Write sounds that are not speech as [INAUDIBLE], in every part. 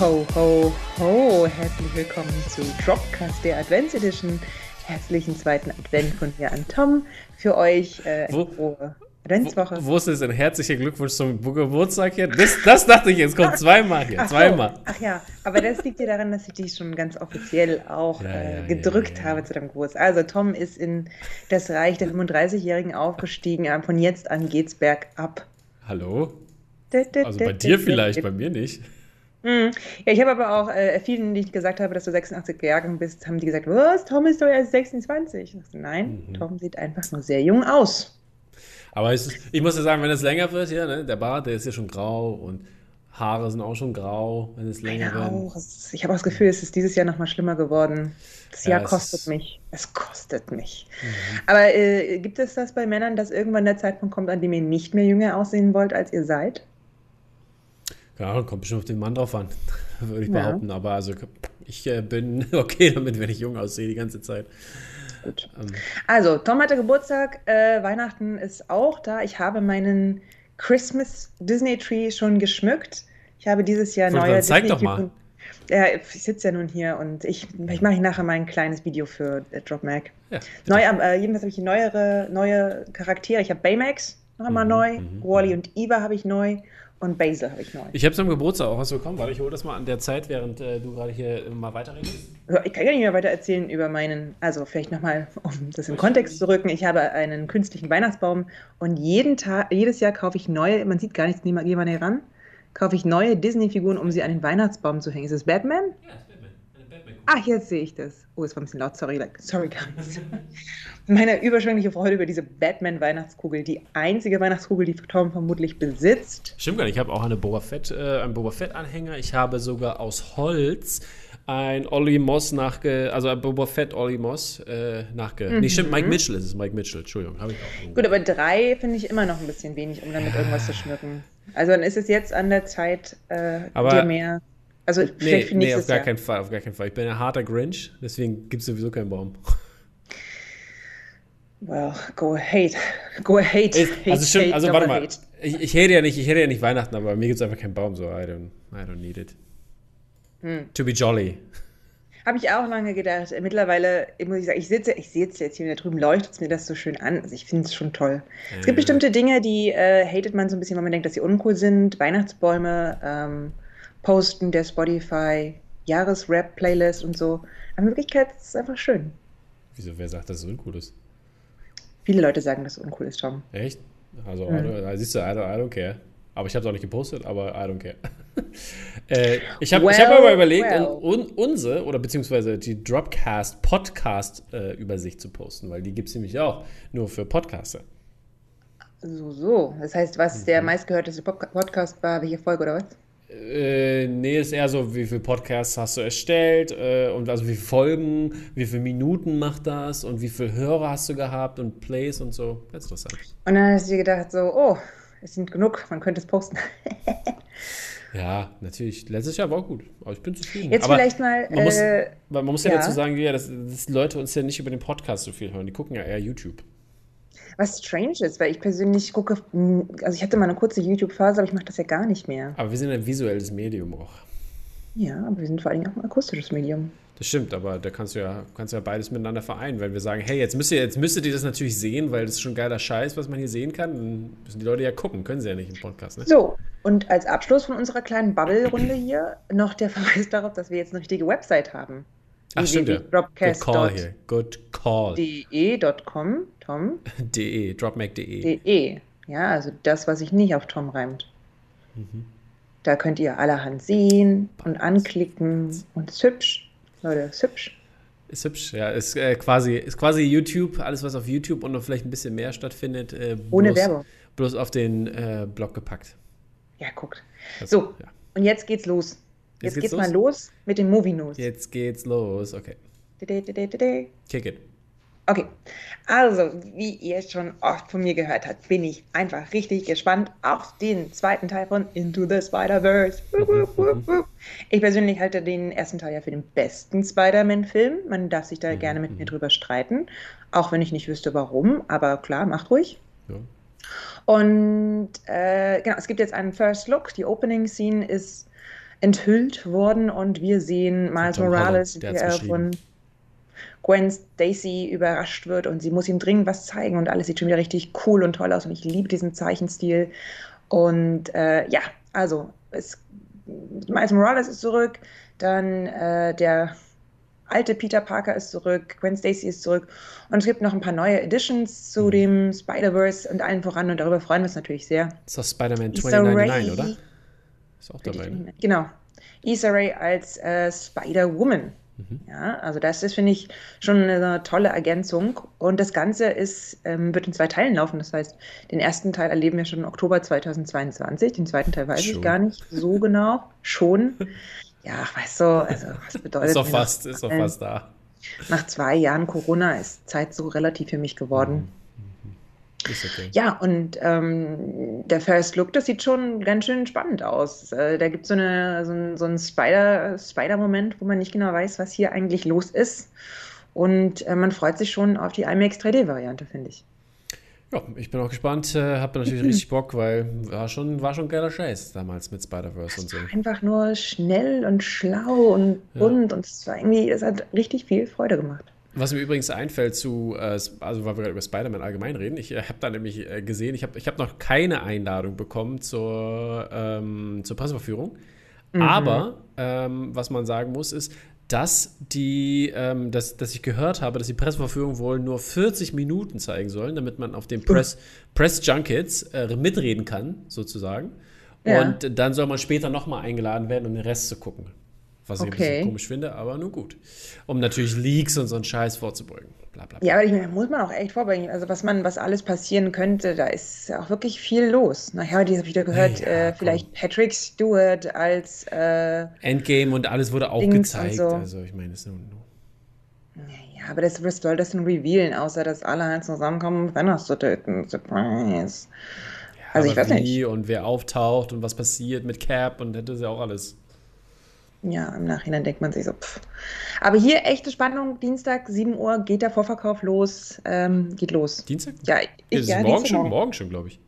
Ho, ho, ho! Herzlich willkommen zu Dropcast der Advents Edition. Herzlichen zweiten Advent von mir an Tom. Für euch äh, eine Wo- frohe Adventswoche. Wo, wo ist es ein herzlicher Glückwunsch zum Geburtstag hier? Das, das dachte ich, jetzt kommt [LAUGHS] zweimal hier. Ach so. Zweimal. Ach ja, aber das liegt ja daran, dass ich dich schon ganz offiziell auch Ja, äh, gedrückt ja, ja, habe zu deinem Geburtstag. Also Tom ist in das Reich der 35-Jährigen aufgestiegen. Äh, Von jetzt an geht's bergab. Hallo? Also bei dir vielleicht, bei mir nicht. Mhm. Ja, ich habe aber auch äh, vielen, die ich gesagt habe, dass du 86 Jahre bist, haben die gesagt, was, Tom ist doch erst 26. Ich dachte, nein, Mhm. Tom sieht einfach nur sehr jung aus. Aber ist, ich muss ja sagen, wenn es länger wird hier, ne, der Bart, der ist ja schon grau und Haare sind auch schon grau, wenn es länger Meine wird. Ich habe auch das Gefühl, es ist dieses Jahr noch mal schlimmer geworden. Das Ja, Jahr es kostet mich. Es kostet mich. Mhm. Aber äh, gibt es das bei Männern, dass irgendwann der Zeitpunkt kommt, an dem ihr nicht mehr jünger aussehen wollt, als ihr seid? Ja, kommt bestimmt auf den Mann drauf an, [LAUGHS] würde ich Ja. behaupten. Aber also ich äh, bin [LAUGHS] okay damit, wenn ich jung aussehe die ganze Zeit. Gut. Ähm, Also, Tom hatte Geburtstag, äh, Weihnachten ist auch da. Ich habe meinen Christmas Disney Tree schon geschmückt. Ich habe dieses Jahr neue gerade, zeig doch Disney- Ja, ich sitze ja nun hier und ich, ich mache nachher mal ein kleines Video für äh, Drop Mag. ja, Neu, äh, jedenfalls habe ich neuere, neue Charaktere. Ich habe Baymax noch einmal Mhm, neu, mhm, Wally und Eva habe ich neu und Basil habe ich neu. Ich habe zum Geburtstag auch was bekommen. Warte, ich hole das mal an der Zeit, während äh, du gerade hier mal weiterredest. Ja, Ich kann ja nicht mehr weiter erzählen über meinen, also vielleicht nochmal, [LAUGHS] um das in Kontext zu rücken. Ich habe einen künstlichen Weihnachtsbaum und jeden Tag, jedes Jahr kaufe ich neue, man sieht gar nichts, geh mal geh mal näher ran, kaufe ich neue Disney-Figuren, um sie an den Weihnachtsbaum zu hängen. Ist es Batman? Ja, ist Batman. Ah, jetzt sehe ich das. Oh, es war ein bisschen laut, sorry, like, sorry guys. [LAUGHS] Meine überschwängliche Freude über diese Batman-Weihnachtskugel, die einzige Weihnachtskugel, die Tom vermutlich besitzt. Stimmt gar nicht. Ich habe auch eine Boba Fett, äh, einen Boba Fett-Anhänger. Ich habe sogar aus Holz ein Ollie Moss nachge... Also ein Boba Fett Ollie Moss äh, nachge... Nee, stimmt, Mike Mitchell ist es. Mike Mitchell, Entschuldigung. Habe ich auch. irgendwo. Gut, aber drei finde ich immer noch ein bisschen wenig, um damit irgendwas zu schmücken. Also dann ist es jetzt an der Zeit, äh, Aber- dir mehr. Also Nee, vielleicht für nee, nächstes auf gar Jahr. keinen Fall, auf gar keinen Fall. Ich bin ein harter Grinch, deswegen gibt es sowieso keinen Baum. Well, go hate. Go hate. Ist- hate also stimmt, also warte mal. Ich, ich hätte ja nicht, ich hätte ja nicht Weihnachten, aber mir gibt es einfach keinen Baum, so I don't, I don't need it. Hm. To be jolly. Habe ich auch lange gedacht. Mittlerweile muss ich sagen, ich sitze, ich sitze jetzt hier da drüben, leuchtet es mir das so schön an. Also ich finde es schon toll. Es gibt Äh, bestimmte Dinge, die äh, hatet man so ein bisschen, weil man denkt, dass sie uncool sind. Weihnachtsbäume, ähm, Posten der Spotify, Jahresrap-Playlist und so. Aber in Wirklichkeit ist es einfach schön. Wieso, wer sagt, dass es uncool ist? Viele Leute sagen, dass es uncool ist, Tom. Echt? Also, Mhm. Siehst du, I don't, I don't care. Aber ich habe es auch nicht gepostet, aber I don't care. [LAUGHS] äh, ich habe ich hab Well, aber überlegt, well. un, unsere oder beziehungsweise die Dropcast Podcast äh, Übersicht zu posten, weil die gibt es nämlich auch nur für Podcaster. So, so. Das heißt, was Mhm. der meistgehörteste Podcast war, welche Folge oder was? Äh, nee, ist eher so, wie viele Podcasts hast du erstellt äh, und also wie viele Folgen, wie viele Minuten macht das und wie viele Hörer hast du gehabt und Plays und so. Ganz interessant. Und dann hast du dir gedacht, so, oh, es sind genug, man könnte es posten. [LAUGHS] Ja, natürlich. Letztes Jahr war auch gut, aber ich bin zufrieden. Jetzt aber vielleicht mal, Man muss, äh, man muss ja, ja. dazu sagen, ja, dass, dass Leute uns ja nicht über den Podcast so viel hören. Die gucken ja eher YouTube. Was strange ist, weil ich persönlich gucke, also ich hatte mal eine kurze YouTube-Phase, aber ich mache das ja gar nicht mehr. Aber wir sind ein visuelles Medium auch. Ja, aber wir sind vor allen Dingen auch ein akustisches Medium. Das stimmt, aber da kannst du ja, kannst du ja beides miteinander vereinen, weil wir sagen, hey, jetzt müsst ihr, jetzt müsstet ihr das natürlich sehen, weil das ist schon geiler Scheiß, was man hier sehen kann. Dann müssen die Leute ja gucken, können sie ja nicht im Podcast. Ne? So, und als Abschluss von unserer kleinen Bubble-Runde hier noch der Verweis [LAUGHS] darauf, dass wir jetzt eine richtige Website haben. Ach, stimmt ja. Good call hier. Good call. www.dropcast.de.com, Tom, [LAUGHS] De, dropmac.de. de. Ja, also das, was sich nicht auf Tom reimt. Mhm. Da könnt ihr allerhand sehen und anklicken und ist hübsch. Leute, ist hübsch. Ist hübsch, ja. Ist, äh, quasi, ist quasi YouTube, alles was auf YouTube und noch vielleicht ein bisschen mehr stattfindet. Äh, Ohne bloß, Werbung. Bloß auf den äh, Blog gepackt. Ja, guckt. Das- So, Ja. und jetzt geht's los. Jetzt, Jetzt geht's geht's, mal los mit den Movie News. Jetzt geht's los. Okay. Kick it. Okay, also wie ihr schon oft von mir gehört habt, bin ich einfach richtig gespannt auf den zweiten Teil von Into the Spider-Verse. [LAUGHS] Ich persönlich halte den ersten Teil ja für den besten Spider-Man-Film. Man darf sich da gerne mit mir drüber streiten, auch wenn ich nicht wüsste warum, aber klar, macht ruhig. Ja. Und äh, genau, es gibt jetzt einen First Look. Die Opening Scene ist enthüllt worden und wir sehen Miles Morales, wie er von Gwen Stacy überrascht wird und sie muss ihm dringend was zeigen und alles sieht schon wieder richtig cool und toll aus und ich liebe diesen Zeichenstil. Und äh, ja, also es, Miles Morales ist zurück, dann äh, der alte Peter Parker ist zurück, Gwen Stacy ist zurück und es gibt noch ein paar neue Editions zu mhm. dem Spider-Verse und allen voran und darüber freuen wir uns natürlich sehr. Das ist Spider-Man 2099, oder? Ist auch dabei. Ne? Genau. Issa Rae als äh, Spider-Woman. Mhm. Ja, also das ist, finde ich, schon eine tolle Ergänzung. Und das Ganze ist, ähm, wird in zwei Teilen laufen. Das heißt, den ersten Teil erleben wir schon im Oktober 2022. Den zweiten Teil weiß schon. ich gar nicht so genau. Schon. [LAUGHS] Ja, weißt du, also was bedeutet das? ist doch fast, ist doch fast da. Nach zwei Jahren Corona ist Zeit so relativ für mich geworden. Mhm. Okay. Ja, und ähm, der First Look, das sieht schon ganz schön spannend aus. Äh, da gibt so es so, ein, so einen Spider, Spider-Moment, wo man nicht genau weiß, was hier eigentlich los ist. Und äh, man freut sich schon auf die IMAX 3D-Variante, finde ich. Ja, ich bin auch gespannt, äh, habe natürlich richtig Bock, weil war schon, war schon geiler Scheiß damals mit Spider-Verse und so. Einfach nur schnell und schlau und bunt ja. und es war irgendwie, es hat richtig viel Freude gemacht. Was mir übrigens einfällt zu, äh, also weil wir gerade über Spider-Man allgemein reden, ich äh, habe da nämlich äh, gesehen, ich habe ich hab noch keine Einladung bekommen zur, ähm, zur Presseverführung. Mhm. Aber ähm, was man sagen muss, ist, dass die, ähm, dass, dass ich gehört habe, dass die Presseverführung wohl nur 40 Minuten zeigen sollen, damit man auf den Press, Press Junkets äh, mitreden kann, sozusagen. Ja. Und dann soll man später nochmal eingeladen werden, um den Rest zu gucken. Was ich okay. ein bisschen komisch finde, aber nun gut. Um natürlich Leaks und so einen Scheiß vorzubeugen. Bla, bla, bla. Ja, aber ich meine, muss man auch echt vorbeugen. Also was man, was alles passieren könnte, da ist auch wirklich viel los. Nachher habe ich wieder gehört, ja, äh, vielleicht Patrick Stewart als äh, Endgame und alles wurde auch Dings gezeigt. So. Also ich meine, es ist nur. Ja, aber das, was soll das denn revealen, außer dass alle halt zusammenkommen, um Thanos zu töten? Surprise. Ja, also ich weiß nicht. Und wer auftaucht und was passiert mit Cap und das ist ja auch alles ja, im Nachhinein denkt man sich so, pff. Aber hier echte Spannung, Dienstag, 7 Uhr geht der Vorverkauf los, ähm, geht los. Dienstag? Ja, ich, ja, morgen, schon, morgen schon, glaube ich.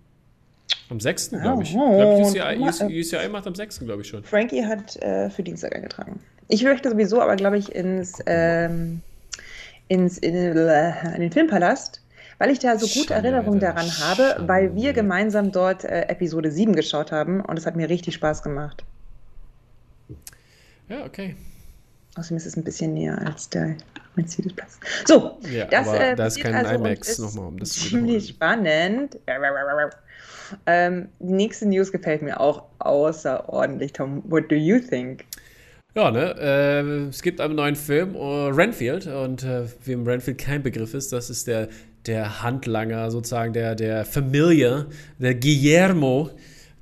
Am 6. glaube ich. Oh, ich glaube, UCI, UCI macht am 6. glaube ich schon. Frankie hat äh, für Dienstag eingetragen. Ich möchte sowieso aber, glaube ich, ins, ähm, ins in, äh, in, den Filmpalast, weil ich da so gute Erinnerungen daran Schande. habe, weil wir gemeinsam dort äh, Episode 7 geschaut haben und es hat mir richtig Spaß gemacht. Ja, okay. Außerdem ist es ein bisschen näher als der Mercedes-Platz. So, ja, das, aber äh, da ist kein also IMAX nochmal, um das Ziemlich spannend. Ähm, die nächste News gefällt mir auch außerordentlich, Tom. What do you think? Ja, ne, äh, es gibt einen neuen Film, uh, Renfield, und äh, wem Renfield kein Begriff ist, das ist der, der Handlanger, sozusagen der, der Familie, der Guillermo,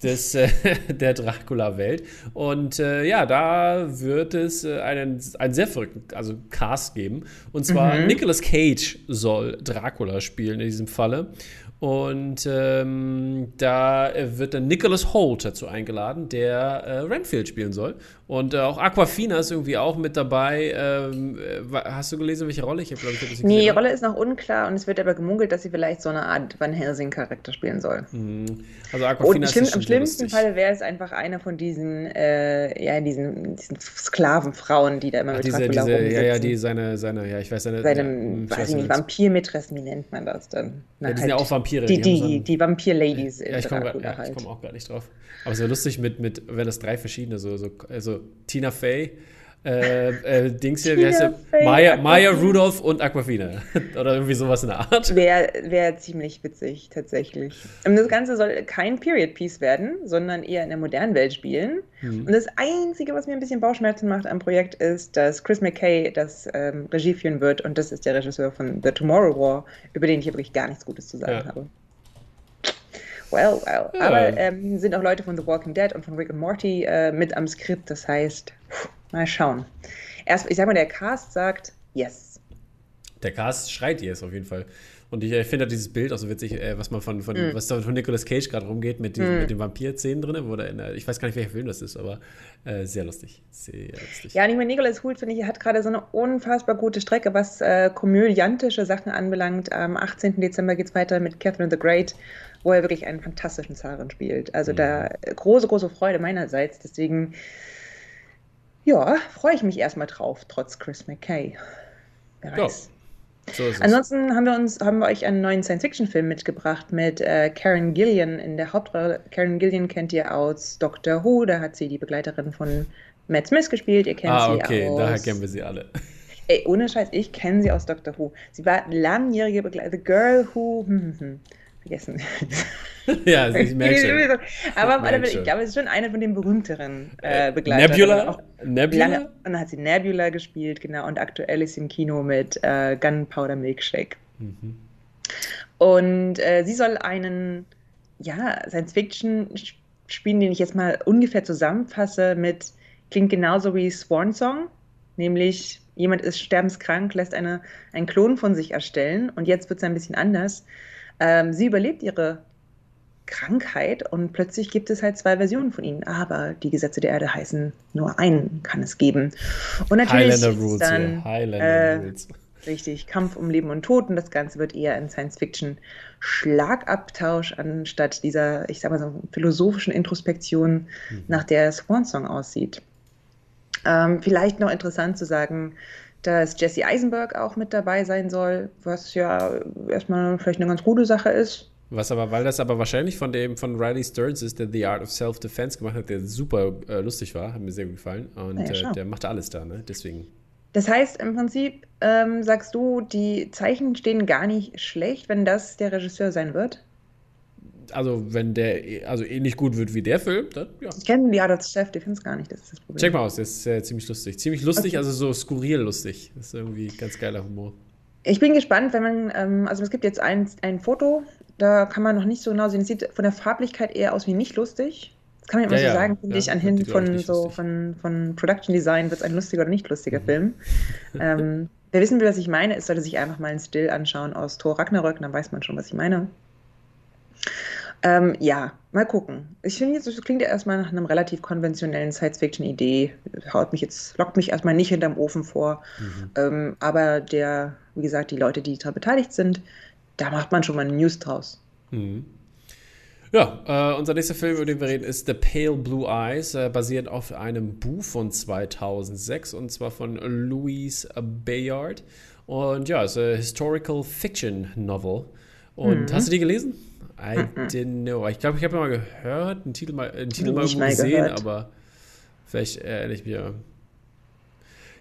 des, äh, [LAUGHS] der Dracula-Welt. Und äh, ja, da wird es äh, einen, einen sehr verrückten also Cast geben. Und zwar mhm. Nicolas Cage soll Dracula spielen in diesem Falle. Und ähm, da wird dann Nicholas Holt dazu eingeladen, der äh, Renfield spielen soll. Und äh, auch Aquafina ist irgendwie auch mit dabei. Ähm, äh, hast du gelesen, welche Rolle? Ich habe, glaube ich, hab Nee, die Rolle ist noch unklar und es wird aber gemunkelt, dass sie vielleicht so eine Art Van Helsing-Charakter spielen soll. Mhm. Also Aquafina und ist Am schlimmsten Fall wäre es einfach einer von diesen, äh, ja, diesen, diesen Sklavenfrauen, die da immer Ach, mit diese, Dracula diese, Ja, ja, die seine, seine, ja, ich weiß seine. Seine, ja, hm, weiß ich nicht, Vampirmätresse, wie nennt man das dann? Na, ja, die halt, sind ja auch Vampire. Die, die, die, die Vampir-Ladies. Ja, ich komme ja, halt. komm auch gar nicht drauf. Aber so lustig mit, mit wenn das drei verschiedene, so, so also Tina Fey, äh, äh, Dings hier, wie heißt der? Maya, Maya Rudolph und Aquafina. [LAUGHS] Oder irgendwie sowas in der Art. Wäre wär ziemlich witzig, tatsächlich. Und das Ganze soll kein Period-Piece werden, sondern eher in der modernen Welt spielen. Mhm. Und das Einzige, was mir ein bisschen Bauchschmerzen macht am Projekt, ist, dass Chris McKay das ähm, Regie führen wird. Und das ist der Regisseur von The Tomorrow War, über den ich wirklich gar nichts Gutes zu sagen ja. habe. Well, well. Ja. Aber ähm, sind auch Leute von The Walking Dead und von Rick and Morty äh, mit am Skript. Das heißt, mal schauen. Erst, ich sag mal, der Cast sagt yes. Der Cast schreit yes auf jeden Fall. Und ich, ich finde halt dieses Bild auch so witzig, äh, was man von, von, mm. was da von Nicolas Cage gerade rumgeht mit, diesen, mm. mit den Vampir-Szenen drin, wo in, ich weiß gar nicht, welcher Film das ist, aber äh, sehr lustig. Sehr lustig. Ja, und ich meine, Nicolas Hoult, finde ich, hat gerade so eine unfassbar gute Strecke, was äh, komödiantische Sachen anbelangt. Am 18. Dezember geht es weiter mit Catherine the Great wo er wirklich einen fantastischen Zaren spielt. Also mhm. da große, große Freude meinerseits. Deswegen, Ja, freue ich mich erstmal drauf, trotz Chris McKay. Wer weiß. Ja, so Ansonsten haben wir uns, haben wir euch einen neuen Science-Fiction-Film mitgebracht mit äh, Karen Gillian in der Hauptrolle. Karen Gillian kennt ihr aus Doctor Who, da hat sie die Begleiterin von Matt Smith gespielt. Ihr kennt ah, okay, sie aus. daher kennen wir sie alle. Ey, ohne Scheiß, ich kenne sie aus Doctor Who. Sie war langjährige Begleiterin. The Girl Who. Hm, hm, hm vergessen. ja, also ich [LAUGHS] merke schon. Aber ich, ich glaube, es ist schon eine von den berühmteren äh, Begleitern. Nebula? Nebula? Lange, und dann hat sie Nebula gespielt, genau. Und aktuell ist sie im Kino mit äh, Gunpowder Milkshake. Mhm. Und äh, sie soll einen, ja, Science-Fiction spielen, den ich jetzt mal ungefähr zusammenfasse mit, klingt genauso wie Swan Song, nämlich jemand ist sterbenskrank, lässt eine, einen Klon von sich erstellen und jetzt wird es ein bisschen anders. Ähm, sie überlebt ihre Krankheit und plötzlich gibt es halt zwei Versionen von ihnen. Aber die Gesetze der Erde heißen, nur einen kann es geben. Und natürlich Highlander Rules, dann. Highlander äh, Rules. Richtig, Kampf um Leben und Tod und das Ganze wird eher in Science-Fiction-Schlagabtausch anstatt dieser, ich sag mal so, philosophischen Introspektion, mhm. nach der Swan Song aussieht. Ähm, vielleicht noch interessant zu sagen, dass Jesse Eisenberg auch mit dabei sein soll, was ja erstmal vielleicht eine ganz gute Sache ist. Was aber, weil das aber wahrscheinlich von dem von Riley Stearns ist, der The Art of Self-Defense gemacht hat, der super äh, lustig war, hat mir sehr gut gefallen. Und ja, äh, der macht alles da, ne? Deswegen. Das heißt, im Prinzip ähm, sagst du, die Zeichen stehen gar nicht schlecht, wenn das der Regisseur sein wird? Also wenn der also ähnlich gut wird wie der Film, dann ja. Ich kenne ja das Chef Defense gar nicht, das ist das Problem. Check mal aus, der ist äh, ziemlich lustig. Ziemlich lustig, okay. also so skurril lustig. Das ist irgendwie ganz geiler Humor. Ich bin gespannt, wenn man, ähm, also es gibt jetzt ein, ein Foto, da kann man noch nicht so genau sehen. Es sieht von der Farblichkeit eher aus wie nicht lustig. Das kann man immer ja, so ja, sagen, finde ja, ich, anhand von so von, von Production Design wird es ein lustiger oder nicht lustiger mhm. Film. [LAUGHS] ähm, wer wissen will, was ich meine, ist, sollte sich einfach mal einen Still anschauen aus Thor Ragnarök, dann weiß man schon, was ich meine. Ähm, ja, mal gucken. Ich finde jetzt, das klingt ja erstmal nach einem relativ konventionellen Science-Fiction-Idee. Haut mich jetzt, lockt mich erstmal nicht hinterm Ofen vor. Mhm. Ähm, aber der, wie gesagt, die Leute, die daran beteiligt sind, da macht man schon mal eine News draus. Mhm. Ja, äh, unser nächster Film, über den wir reden, ist The Pale Blue Eyes, äh, basiert auf einem Buch von 2006 und zwar von Louise Bayard. Und ja, es ist eine Historical Fiction Novel. Und mhm. hast du die gelesen? I mhm. didn't know. Ich glaube, ich habe mal gehört, einen Titel mal, einen Titel mal irgendwo gesehen, gehört. aber vielleicht erinnere ich mich.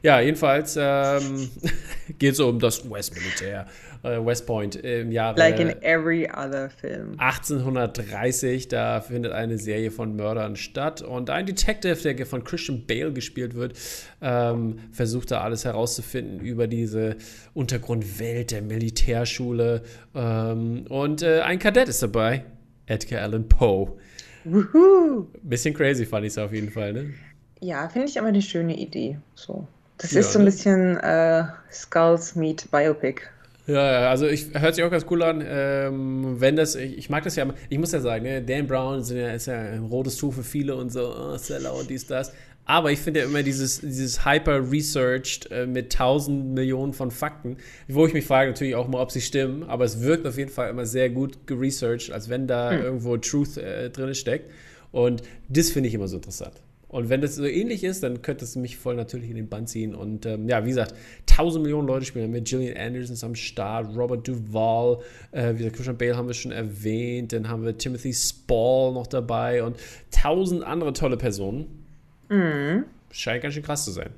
Ja, jedenfalls ähm, [LAUGHS] geht es um das US-Militär, West Point im Jahre. Like in every other film. 1830, da findet eine Serie von Mördern statt und ein Detective, der von Christian Bale gespielt wird, ähm, versucht da alles herauszufinden über diese Untergrundwelt der Militärschule. Ähm, und äh, ein Kadett ist dabei, Edgar Allan Poe. Woohoo! Bisschen crazy fand ich es auf jeden Fall, ne? Ja, finde ich aber eine schöne Idee. So. Das ja, ist so ein bisschen äh, Skulls Meet Biopic. Ja, also ich hört sich auch ganz cool an. Ähm, wenn das, ich, ich, mag das ja, ich muss ja sagen, ne, Dan Brown ist ja, ist ja ein rotes Tuch für viele und so, oh, Seller und dies, das. Aber ich finde ja immer dieses, dieses hyper-researched äh, mit tausend Millionen von Fakten, wo ich mich frage natürlich auch mal, ob sie stimmen, aber es wirkt auf jeden Fall immer sehr gut geresearched, als wenn da hm. irgendwo Truth äh, drin steckt. Und das finde ich immer so interessant. Und wenn das so ähnlich ist, dann könnte es mich voll natürlich in den Band ziehen. Und ähm, ja, wie gesagt, 1000 Millionen Leute spielen mit. Gillian Anderson ist am Start, Robert Duvall, äh, wie gesagt, Christian Bale haben wir schon erwähnt. Dann haben wir Timothy Spall noch dabei und 1000 andere tolle Personen. Mhm. Scheint ganz schön krass zu sein.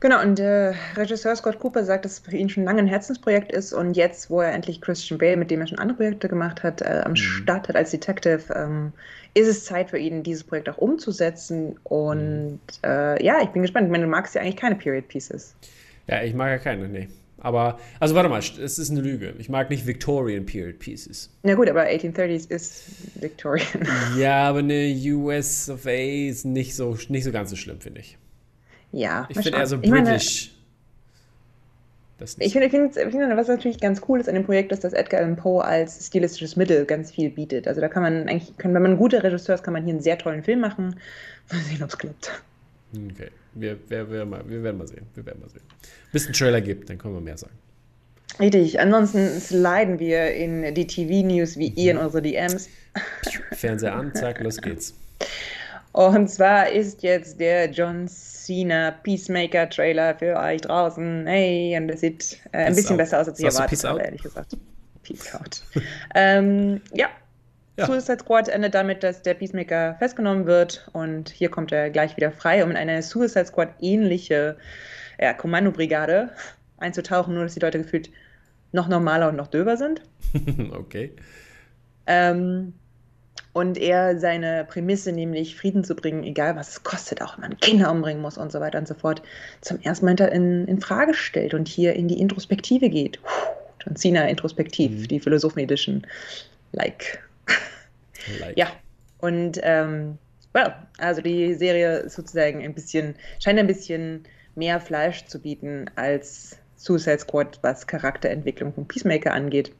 Genau, und der Regisseur Scott Cooper sagt, dass es für ihn schon lange ein Herzensprojekt ist und jetzt, wo er endlich Christian Bale, mit dem er schon andere Projekte gemacht hat, äh, am mhm. Start hat als Detective, ähm, ist es Zeit für ihn, dieses Projekt auch umzusetzen. Und mhm. äh, ja, ich bin gespannt. Ich meine, du magst ja eigentlich keine Period Pieces. Ja, ich mag ja keine, nee. Aber, also warte mal, es ist eine Lüge. Ich mag nicht Victorian Period Pieces. Na gut, aber 1830s ist Victorian. Ja, aber eine US of A ist nicht so, nicht so ganz so schlimm, finde ich. Ja. Ich finde eher so british. Ich finde, find, find, was natürlich ganz cool ist an dem Projekt, ist, dass Edgar Allan Poe als stilistisches Mittel ganz viel bietet. Also da kann man eigentlich, kann, wenn man ein guter Regisseur ist, kann man hier einen sehr tollen Film machen. [LAUGHS] Mal sehen, ob es klappt. Okay, wir, wir, wir, mal, wir, werden mal sehen. Wir werden mal sehen. Bis es einen Trailer gibt, dann können wir mehr sagen. Richtig, ansonsten sliden wir in die TV-News wie ihr in unsere DMs. Fernseher an, zack, los geht's. Und zwar ist jetzt der John Cena Peacemaker Trailer für euch draußen. Hey, und das sieht äh, ein bisschen out. besser aus, als ich erwartet habe, ehrlich gesagt. Peace out. [LAUGHS] ähm, ja. ja. Suicide Squad endet damit, dass der Peacemaker festgenommen wird und hier kommt er gleich wieder frei, um in eine Suicide Squad ähnliche ja, Kommandobrigade einzutauchen, nur dass die Leute gefühlt noch normaler und noch döber sind. [LAUGHS] okay. Ähm, und er seine Prämisse, nämlich Frieden zu bringen, egal was es kostet, auch wenn man Kinder umbringen muss und so weiter und so fort, zum ersten Mal in, in Frage stellt und hier in die Introspektive geht. John Cena introspektiv, mhm. die Philosophen Edition. Like. like. Ja. Und ähm, well, also die Serie ist sozusagen ein bisschen, scheint ein bisschen mehr Fleisch zu bieten als Suicide Squad, was Charakterentwicklung von Peacemaker angeht.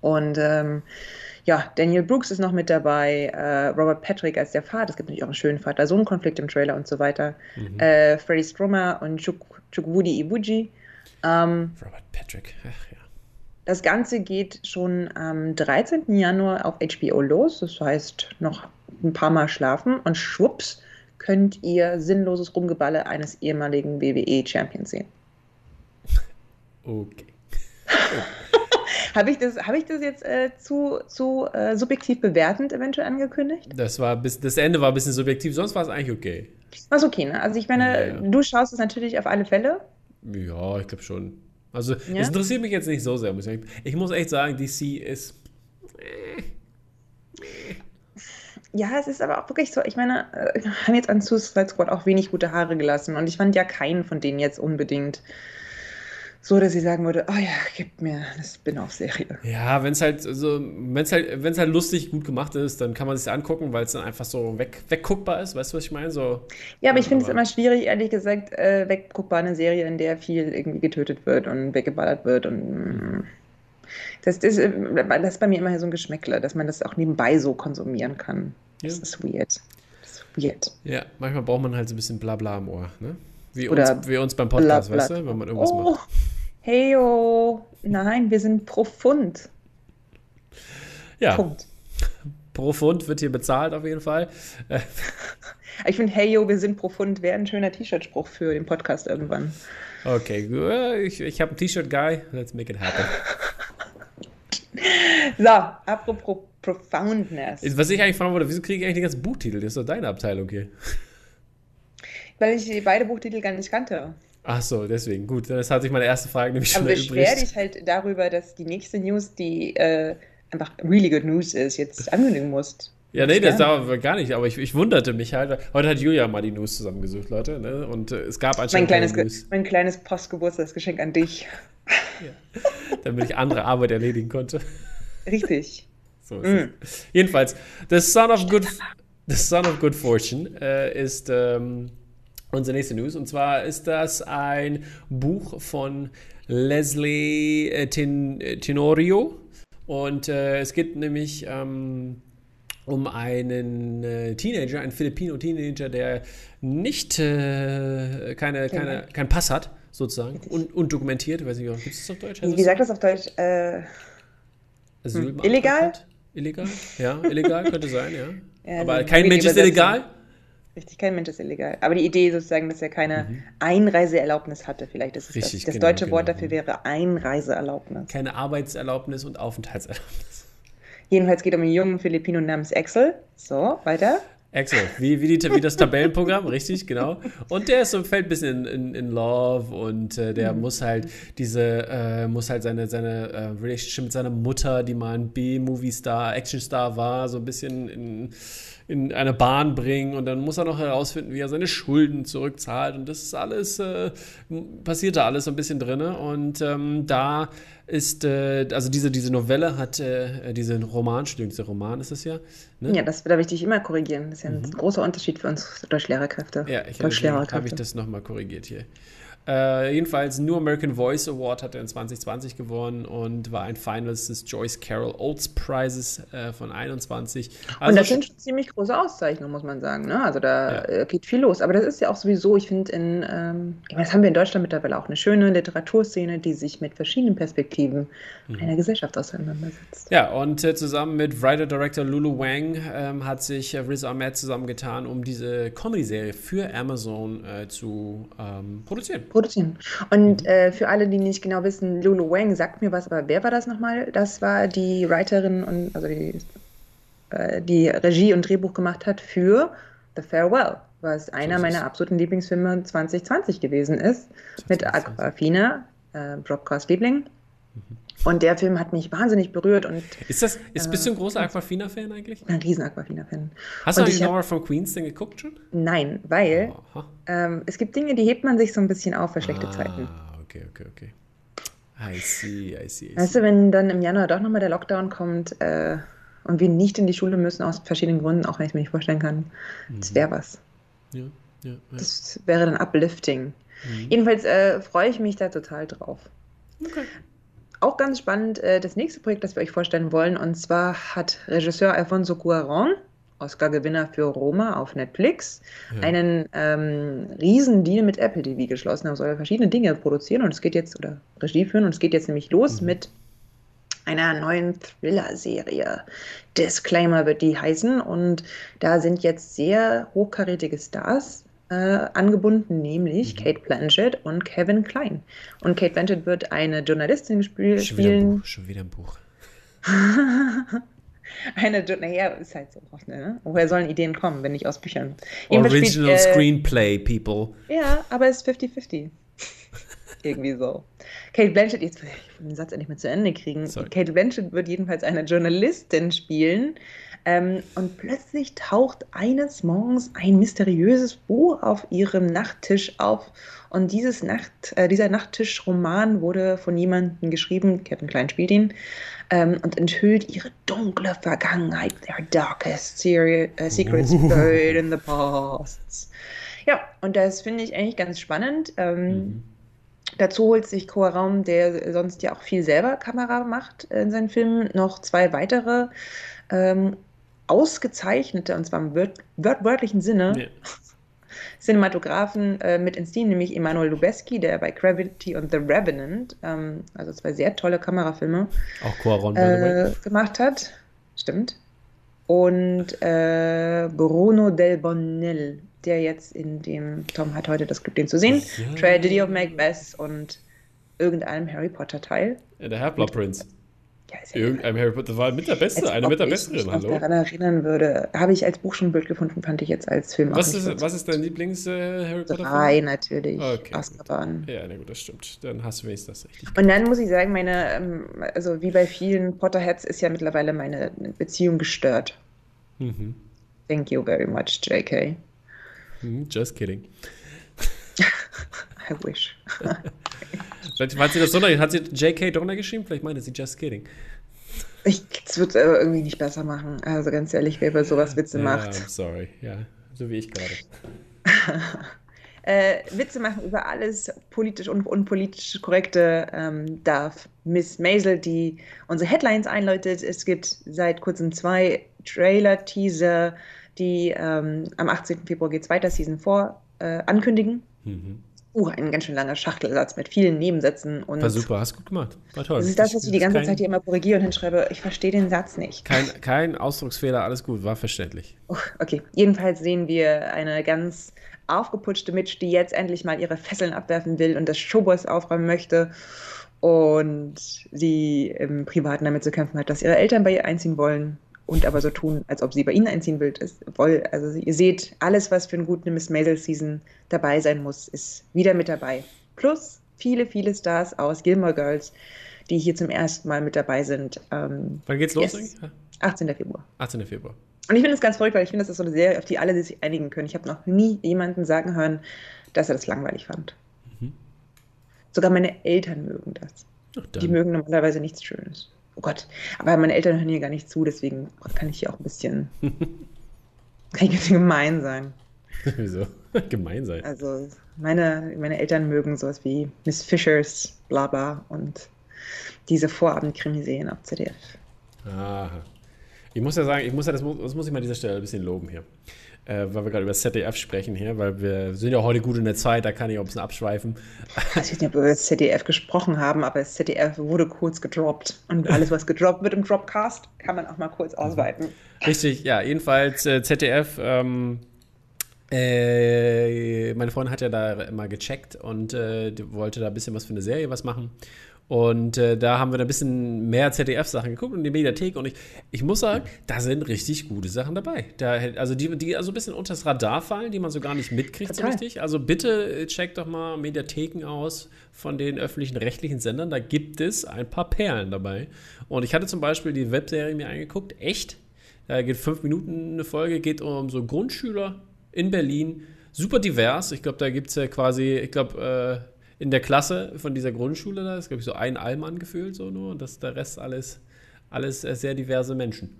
Und ähm, ja, Daniel Brooks ist noch mit dabei, äh, Robert Patrick als der Vater, es gibt natürlich auch einen schönen Vater-Sohn-Konflikt im Trailer und so weiter, mhm. äh, Freddie Strummer und Chuk Chukwudi Ibuji. Ähm, Robert Patrick, ach ja. Das Ganze geht schon am 13. Januar auf HBO los, das heißt noch ein paar Mal schlafen und schwupps könnt ihr sinnloses Rumgeballe eines ehemaligen WWE-Champions sehen. [LAUGHS] Okay. [LAUGHS] Habe ich, das, hab ich das jetzt äh, zu, zu äh, subjektiv bewertend eventuell angekündigt? Das, war bis, das Ende war ein bisschen subjektiv, sonst war es eigentlich okay. War es okay, ne? Also ich meine, ja, ja. du schaust es natürlich auf alle Fälle. Ja, ich glaube schon. Also ja? es interessiert mich jetzt nicht so sehr. Ich muss echt sagen, DC ist... Ja, es ist aber auch wirklich so, ich meine, wir äh, haben jetzt an Suicide Squad auch wenig gute Haare gelassen und ich fand ja keinen von denen jetzt unbedingt so, dass ich sagen würde, oh ja, gib mir eine Spin-off-Serie. Ja, wenn es halt so, wenn es halt, wenn es halt lustig gut gemacht ist, dann kann man es angucken, weil es dann einfach so weg, wegguckbar ist. Weißt du, was ich meine? So, ja, aber ich finde es immer schwierig, ehrlich gesagt, äh, wegguckbar eine Serie, in der viel irgendwie getötet wird und weggeballert wird und das, das, äh, das ist bei mir immer so ein Geschmäckler, dass man das auch nebenbei so konsumieren kann. Das ja. ist weird. Das ist weird. Ja, manchmal braucht man halt so ein bisschen Blabla im Ohr, ne? Wie, Oder uns, wie uns beim Podcast, Blatt, weißt du, wenn man irgendwas oh, macht. Heyo, nein, wir sind pro Pfund. Ja. Punkt. Pro Pfund wird hier bezahlt auf jeden Fall. [LAUGHS] ich finde, Heyo, wir sind pro Pfund wäre ein schöner T-Shirt-Spruch für den Podcast irgendwann. Okay, ich, ich habe ein T-Shirt-Guy. Let's make it happen. [LAUGHS] so, apropos Profoundness. Was ich eigentlich fragen wollte, wieso kriege ich eigentlich den ganzen Buchtitel? Das ist doch deine Abteilung hier. Weil ich beide Buchtitel gar nicht kannte. Ach so, deswegen. Gut, das hatte ich meine erste Frage nämlich schon Aber beschwer dich halt darüber, dass die nächste News, die äh, einfach really good news ist, jetzt ankündigen musst. Ja, nee, das war gar nicht, aber ich, ich wunderte mich halt. Heute hat Julia mal die News zusammengesucht, Leute, ne? Und äh, es gab anscheinend mein kleines, News. Mein kleines Postgeburtstagsgeschenk an dich. Ja. Damit ich andere Arbeit erledigen konnte. Richtig. [LAUGHS] So ist mm. es. Jedenfalls, The Son of Good, The Son of Good Fortune äh, ist ähm, unsere nächste News. Und zwar ist das ein Buch von Leslie äh, Tin, äh, Tenorio. Und äh, es geht nämlich ähm, um einen äh, Teenager, einen Filipino-Teenager, der nicht äh, keine, keine, keinen Pass hat, sozusagen, un, undokumentiert. Ich weiß nicht, gibt es das auf Deutsch? Wie, wie sagt das auf Deutsch? Äh, hm. Illegal? Illegal? Ja, illegal könnte sein, ja. [LAUGHS] ja Aber kein Mensch ist illegal. Richtig, kein Mensch ist illegal. Aber die Idee sozusagen, dass er keine mhm. Einreiseerlaubnis hatte, vielleicht ist es Richtig, das. Das genau, deutsche Wort genau. dafür wäre Einreiseerlaubnis. Keine Arbeitserlaubnis und Aufenthaltserlaubnis. Jedenfalls geht es um einen jungen Filipino namens Axel. So, weiter. Axel, wie, wie, die, wie das Tabellenprogramm, richtig, genau. Und der ist so, fällt ein bisschen in, in, in Love und äh, der mhm. muss halt diese, äh, muss halt seine, seine äh, Relationship mit seiner Mutter, die mal ein B-Movie-Star, Action-Star war, so ein bisschen in in eine Bahn bringen und dann muss er noch herausfinden, wie er seine Schulden zurückzahlt und das ist alles, äh, passiert da alles so ein bisschen drin und ähm, da ist, äh, also diese, diese Novelle hat, äh, diese Roman, dieser Roman ist es ja. Ne? Ja, das darf ich dich immer korrigieren. Das ist ja ein mhm. großer Unterschied für uns Deutschlehrerkräfte. Ja, ich habe hab ich das nochmal korrigiert hier. Äh, jedenfalls nur American Voice Award hat er in 2020 gewonnen und war ein Finalist des Joyce Carol Oates Prizes äh, von 21. Also und das sind schon ziemlich große Auszeichnungen, muss man sagen. Ne? Also da ja. Äh, geht viel los. Aber das ist ja auch sowieso, ich finde, in, ähm, das haben wir in Deutschland mittlerweile auch eine schöne Literaturszene, die sich mit verschiedenen Perspektiven mhm. einer Gesellschaft auseinandersetzt. Ja, und äh, zusammen mit Writer-Director Lulu Wang ähm, hat sich äh, Riz Ahmed zusammengetan, um diese Comedy-Serie für Amazon zu ähm, produzieren produzieren. Und mhm. äh, für alle, die nicht genau wissen, Lulu Wang sagt mir was, aber wer war das nochmal? Das war die Writerin und also die, äh, die Regie und Drehbuch gemacht hat für The Farewell, was einer meiner absoluten Lieblingsfilme 2020 gewesen ist, mit Aquafina, äh, Broadcast Liebling. Mhm. Und der Film hat mich wahnsinnig berührt. Und, ist das, ist, bist du ein großer Aquafina-Fan eigentlich? Ein riesen Aquafina-Fan. Hast du eigentlich Nora from Queens denn geguckt schon? Nein, weil ähm, es gibt Dinge, die hebt man sich so ein bisschen auf für schlechte ah, Zeiten. okay, okay, okay. I see, I see. I see. Weißt du, wenn dann im Januar doch nochmal der Lockdown kommt äh, und wir nicht in die Schule müssen, aus verschiedenen Gründen, auch wenn ich es mir nicht vorstellen kann, mhm. das wäre was. Ja, ja, ja, Das wäre dann uplifting. Mhm. Jedenfalls äh, freue ich mich da total drauf. Okay auch ganz spannend äh, das nächste Projekt, das wir euch vorstellen wollen. Und zwar hat Regisseur Alfonso Cuarón, Oscar-Gewinner für Roma auf Netflix, ja. einen ähm, Riesendeal mit Apple TV geschlossen. Er soll verschiedene Dinge produzieren und es geht jetzt, oder Regie führen, und es geht jetzt nämlich los mhm. mit einer neuen Thriller-Serie. Disclaimer wird die heißen und da sind jetzt sehr hochkarätige Stars äh, angebunden, nämlich mhm. Kate Blanchett und Kevin Klein. Und Kate Blanchett wird eine Journalistin spiel schon spielen. schon wieder ein Buch. [LAUGHS] eine, naja, ist halt so. Ne? Woher sollen Ideen kommen, wenn nicht aus Büchern? Original spielt, äh, Screenplay, people. Ja, aber es ist 50-50. [LAUGHS] Irgendwie so. Kate Blanchett, jetzt will ich den Satz endlich mal zu Ende kriegen. Sorry. Kate Blanchett wird jedenfalls eine Journalistin spielen, ähm, und plötzlich taucht eines Morgens ein mysteriöses Buch auf ihrem Nachttisch auf. Und dieses Nacht, äh, dieser Nachttischroman wurde von jemandem geschrieben, Kevin Klein spielt ihn, ähm, und enthüllt ihre dunkle Vergangenheit. Their darkest seri- uh, secrets [LAUGHS] buried in the past. Ja, und das finde ich eigentlich ganz spannend. Ähm, mhm. Dazu holt sich Raum, der sonst ja auch viel selber Kamera macht in seinen Filmen, noch zwei weitere ähm, ausgezeichnete, und zwar im wört wörtlichen Sinne, ja. [LAUGHS] Cinematografen äh, mit ins Team, nämlich Emanuel Lubezki, der bei Gravity und The Revenant, ähm, also zwei sehr tolle Kamerafilme, auch Quaron, äh, gemacht hat. Stimmt. Und äh, Bruno Del Bonnell, der jetzt in dem, Tom hat heute das Glück, den zu sehen, ja. Tragedy of Macbeth und irgendeinem Harry Potter Teil. Ja, der Half-Blood Prince. Ja, ja Irgendein Harry Potter war mit der Beste, eine mit der Besseren, hallo. Wenn ich daran erinnern würde, habe ich als Buch schon ein Bild gefunden, fand ich jetzt als Film was ist, Was ist dein Lieblings-Harry äh, Potter? Drei natürlich. Okay, Azkaban. Ja, na gut, das stimmt. Dann hast du wenigstens das richtig. Und dann muss ich sagen, meine, ähm, also wie bei vielen Potterheads ist ja mittlerweile meine Beziehung gestört. Mhm. Thank you very much, JK. Mhm, just kidding. [LAUGHS] I wish. [LAUGHS] Vielleicht hat sie das drunter, hat sie JK drunter geschrieben? Vielleicht meinte sie just kidding. Ich, das wird es aber irgendwie nicht besser machen. Also ganz ehrlich, wer über sowas Witze ja, macht. I'm sorry, ja, so wie ich gerade. [LAUGHS] äh, Witze machen über alles politisch und unpolitisch korrekte ähm, darf Miss Maisel, die unsere Headlines einläutet. Es gibt seit kurzem zwei Trailer-Teaser, die ähm, am 18. Februar geht es weiter, Season 4 äh, ankündigen. Mhm. Uh, ein ganz schön langer Schachtelsatz mit vielen Nebensätzen. Und War super, hast gut gemacht. War toll. Das ist das, was ich die ganze kein, Zeit hier immer korrigiere und hinschreibe. Ich verstehe den Satz nicht. Kein, kein Ausdrucksfehler, alles gut, war verständlich. Uh, okay, jedenfalls sehen wir eine ganz aufgeputschte Mitch, die jetzt endlich mal ihre Fesseln abwerfen will und das Showboys aufräumen möchte. Und sie im Privaten damit zu kämpfen hat, dass ihre Eltern bei ihr einziehen wollen und aber so tun, als ob sie bei ihnen einziehen will. Ist, also ihr seht, alles, was für eine gute Miss Maisel Season dabei sein muss, ist wieder mit dabei. Plus viele, viele Stars aus Gilmore Girls, die hier zum ersten Mal mit dabei sind. Ähm, Wann geht's los? Yes. 18. Februar. 18. Februar. Und ich finde es ganz verrückt, weil ich finde, das ist so eine Serie, auf die alle sich einigen können. Ich habe noch nie jemanden sagen hören, dass er das langweilig fand. Mhm. Sogar meine Eltern mögen das. Ach, die mögen normalerweise nichts Schönes. Oh Gott, aber meine Eltern hören hier gar nicht zu, deswegen kann ich hier auch ein bisschen, [LAUGHS] kann ich ein bisschen gemein sein. [LAUGHS] Wieso? gemein sein? Also, Meine, meine Eltern mögen sowas wie Miss Fishers, bla bla und diese Vorabendkrimiserien auf ZDF. Aha. Ich muss ja sagen, ich muss ja, das, das muss ich mal an dieser Stelle ein bisschen loben hier. Äh, weil wir gerade über ZDF sprechen hier, weil wir sind ja heute gut in der Zeit, da kann ich auch ein bisschen abschweifen. Ich weiß nicht, ob wir über das ZDF gesprochen haben, aber das ZDF wurde kurz gedroppt. Und alles, was gedroppt wird im Dropcast, kann man auch mal kurz ausweiten. Richtig, ja, jedenfalls äh, ZDF. Ähm, äh, meine Freundin hat ja da immer gecheckt und äh, wollte da ein bisschen was für eine Serie was machen. Und äh, da haben wir ein bisschen mehr ZDF-Sachen geguckt und die Mediathek. Und ich, ich muss sagen, da sind richtig gute Sachen dabei. Da, also die, die also ein bisschen unter das Radar fallen, die man so gar nicht mitkriegt Total. so richtig. Also bitte äh, checkt doch mal Mediatheken aus von den öffentlichen rechtlichen Sendern. Da gibt es ein paar Perlen dabei. Und ich hatte zum Beispiel die Webserie mir angeguckt. Echt? Da geht fünf Minuten eine Folge, geht um so Grundschüler in Berlin. Super divers. Ich glaube, da gibt es ja quasi, ich glaube, äh, in der Klasse von dieser Grundschule da ist, glaube ich, so ein Allmann gefühlt so nur und das der Rest alles, alles sehr diverse Menschen.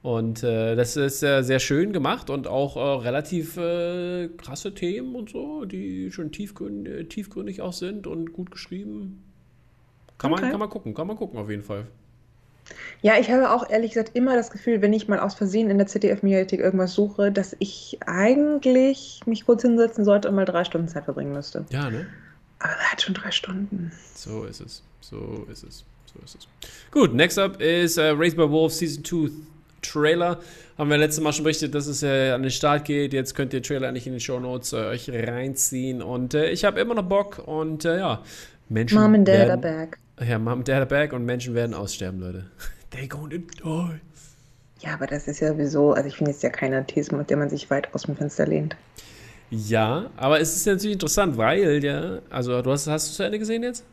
Und äh, das ist äh, sehr schön gemacht und auch äh, relativ äh, krasse Themen und so, die schon tiefgründig, äh, tiefgründig auch sind und gut geschrieben. Kann, okay. man, kann man gucken, kann man gucken auf jeden Fall. Ja, ich habe auch ehrlich gesagt immer das Gefühl, wenn ich mal aus Versehen in der ZDF-Mediathek irgendwas suche, dass ich eigentlich mich kurz hinsetzen sollte und mal drei Stunden Zeit verbringen müsste. Ja, ne? Aber er hat schon drei Stunden. So ist es. So ist es. So ist es. Gut, next up ist uh, Raised by Wolves Season 2 Trailer. Haben wir letztes Mal schon berichtet, dass es äh, an den Start geht. Jetzt könnt ihr Trailer nicht in den Show Notes äh, euch reinziehen. Und äh, ich habe immer noch Bock. Und äh, ja, Menschen. Mom and Dad werden, are back. Ja, Mom and Dad are back. Und Menschen werden aussterben, Leute. [LAUGHS] They gonna die. Ja, aber das ist ja sowieso, also ich finde es ja keine These, mit der man sich weit aus dem Fenster lehnt. Ja, aber es ist natürlich interessant, weil ja, also du hast, hast du zu Ende gesehen jetzt?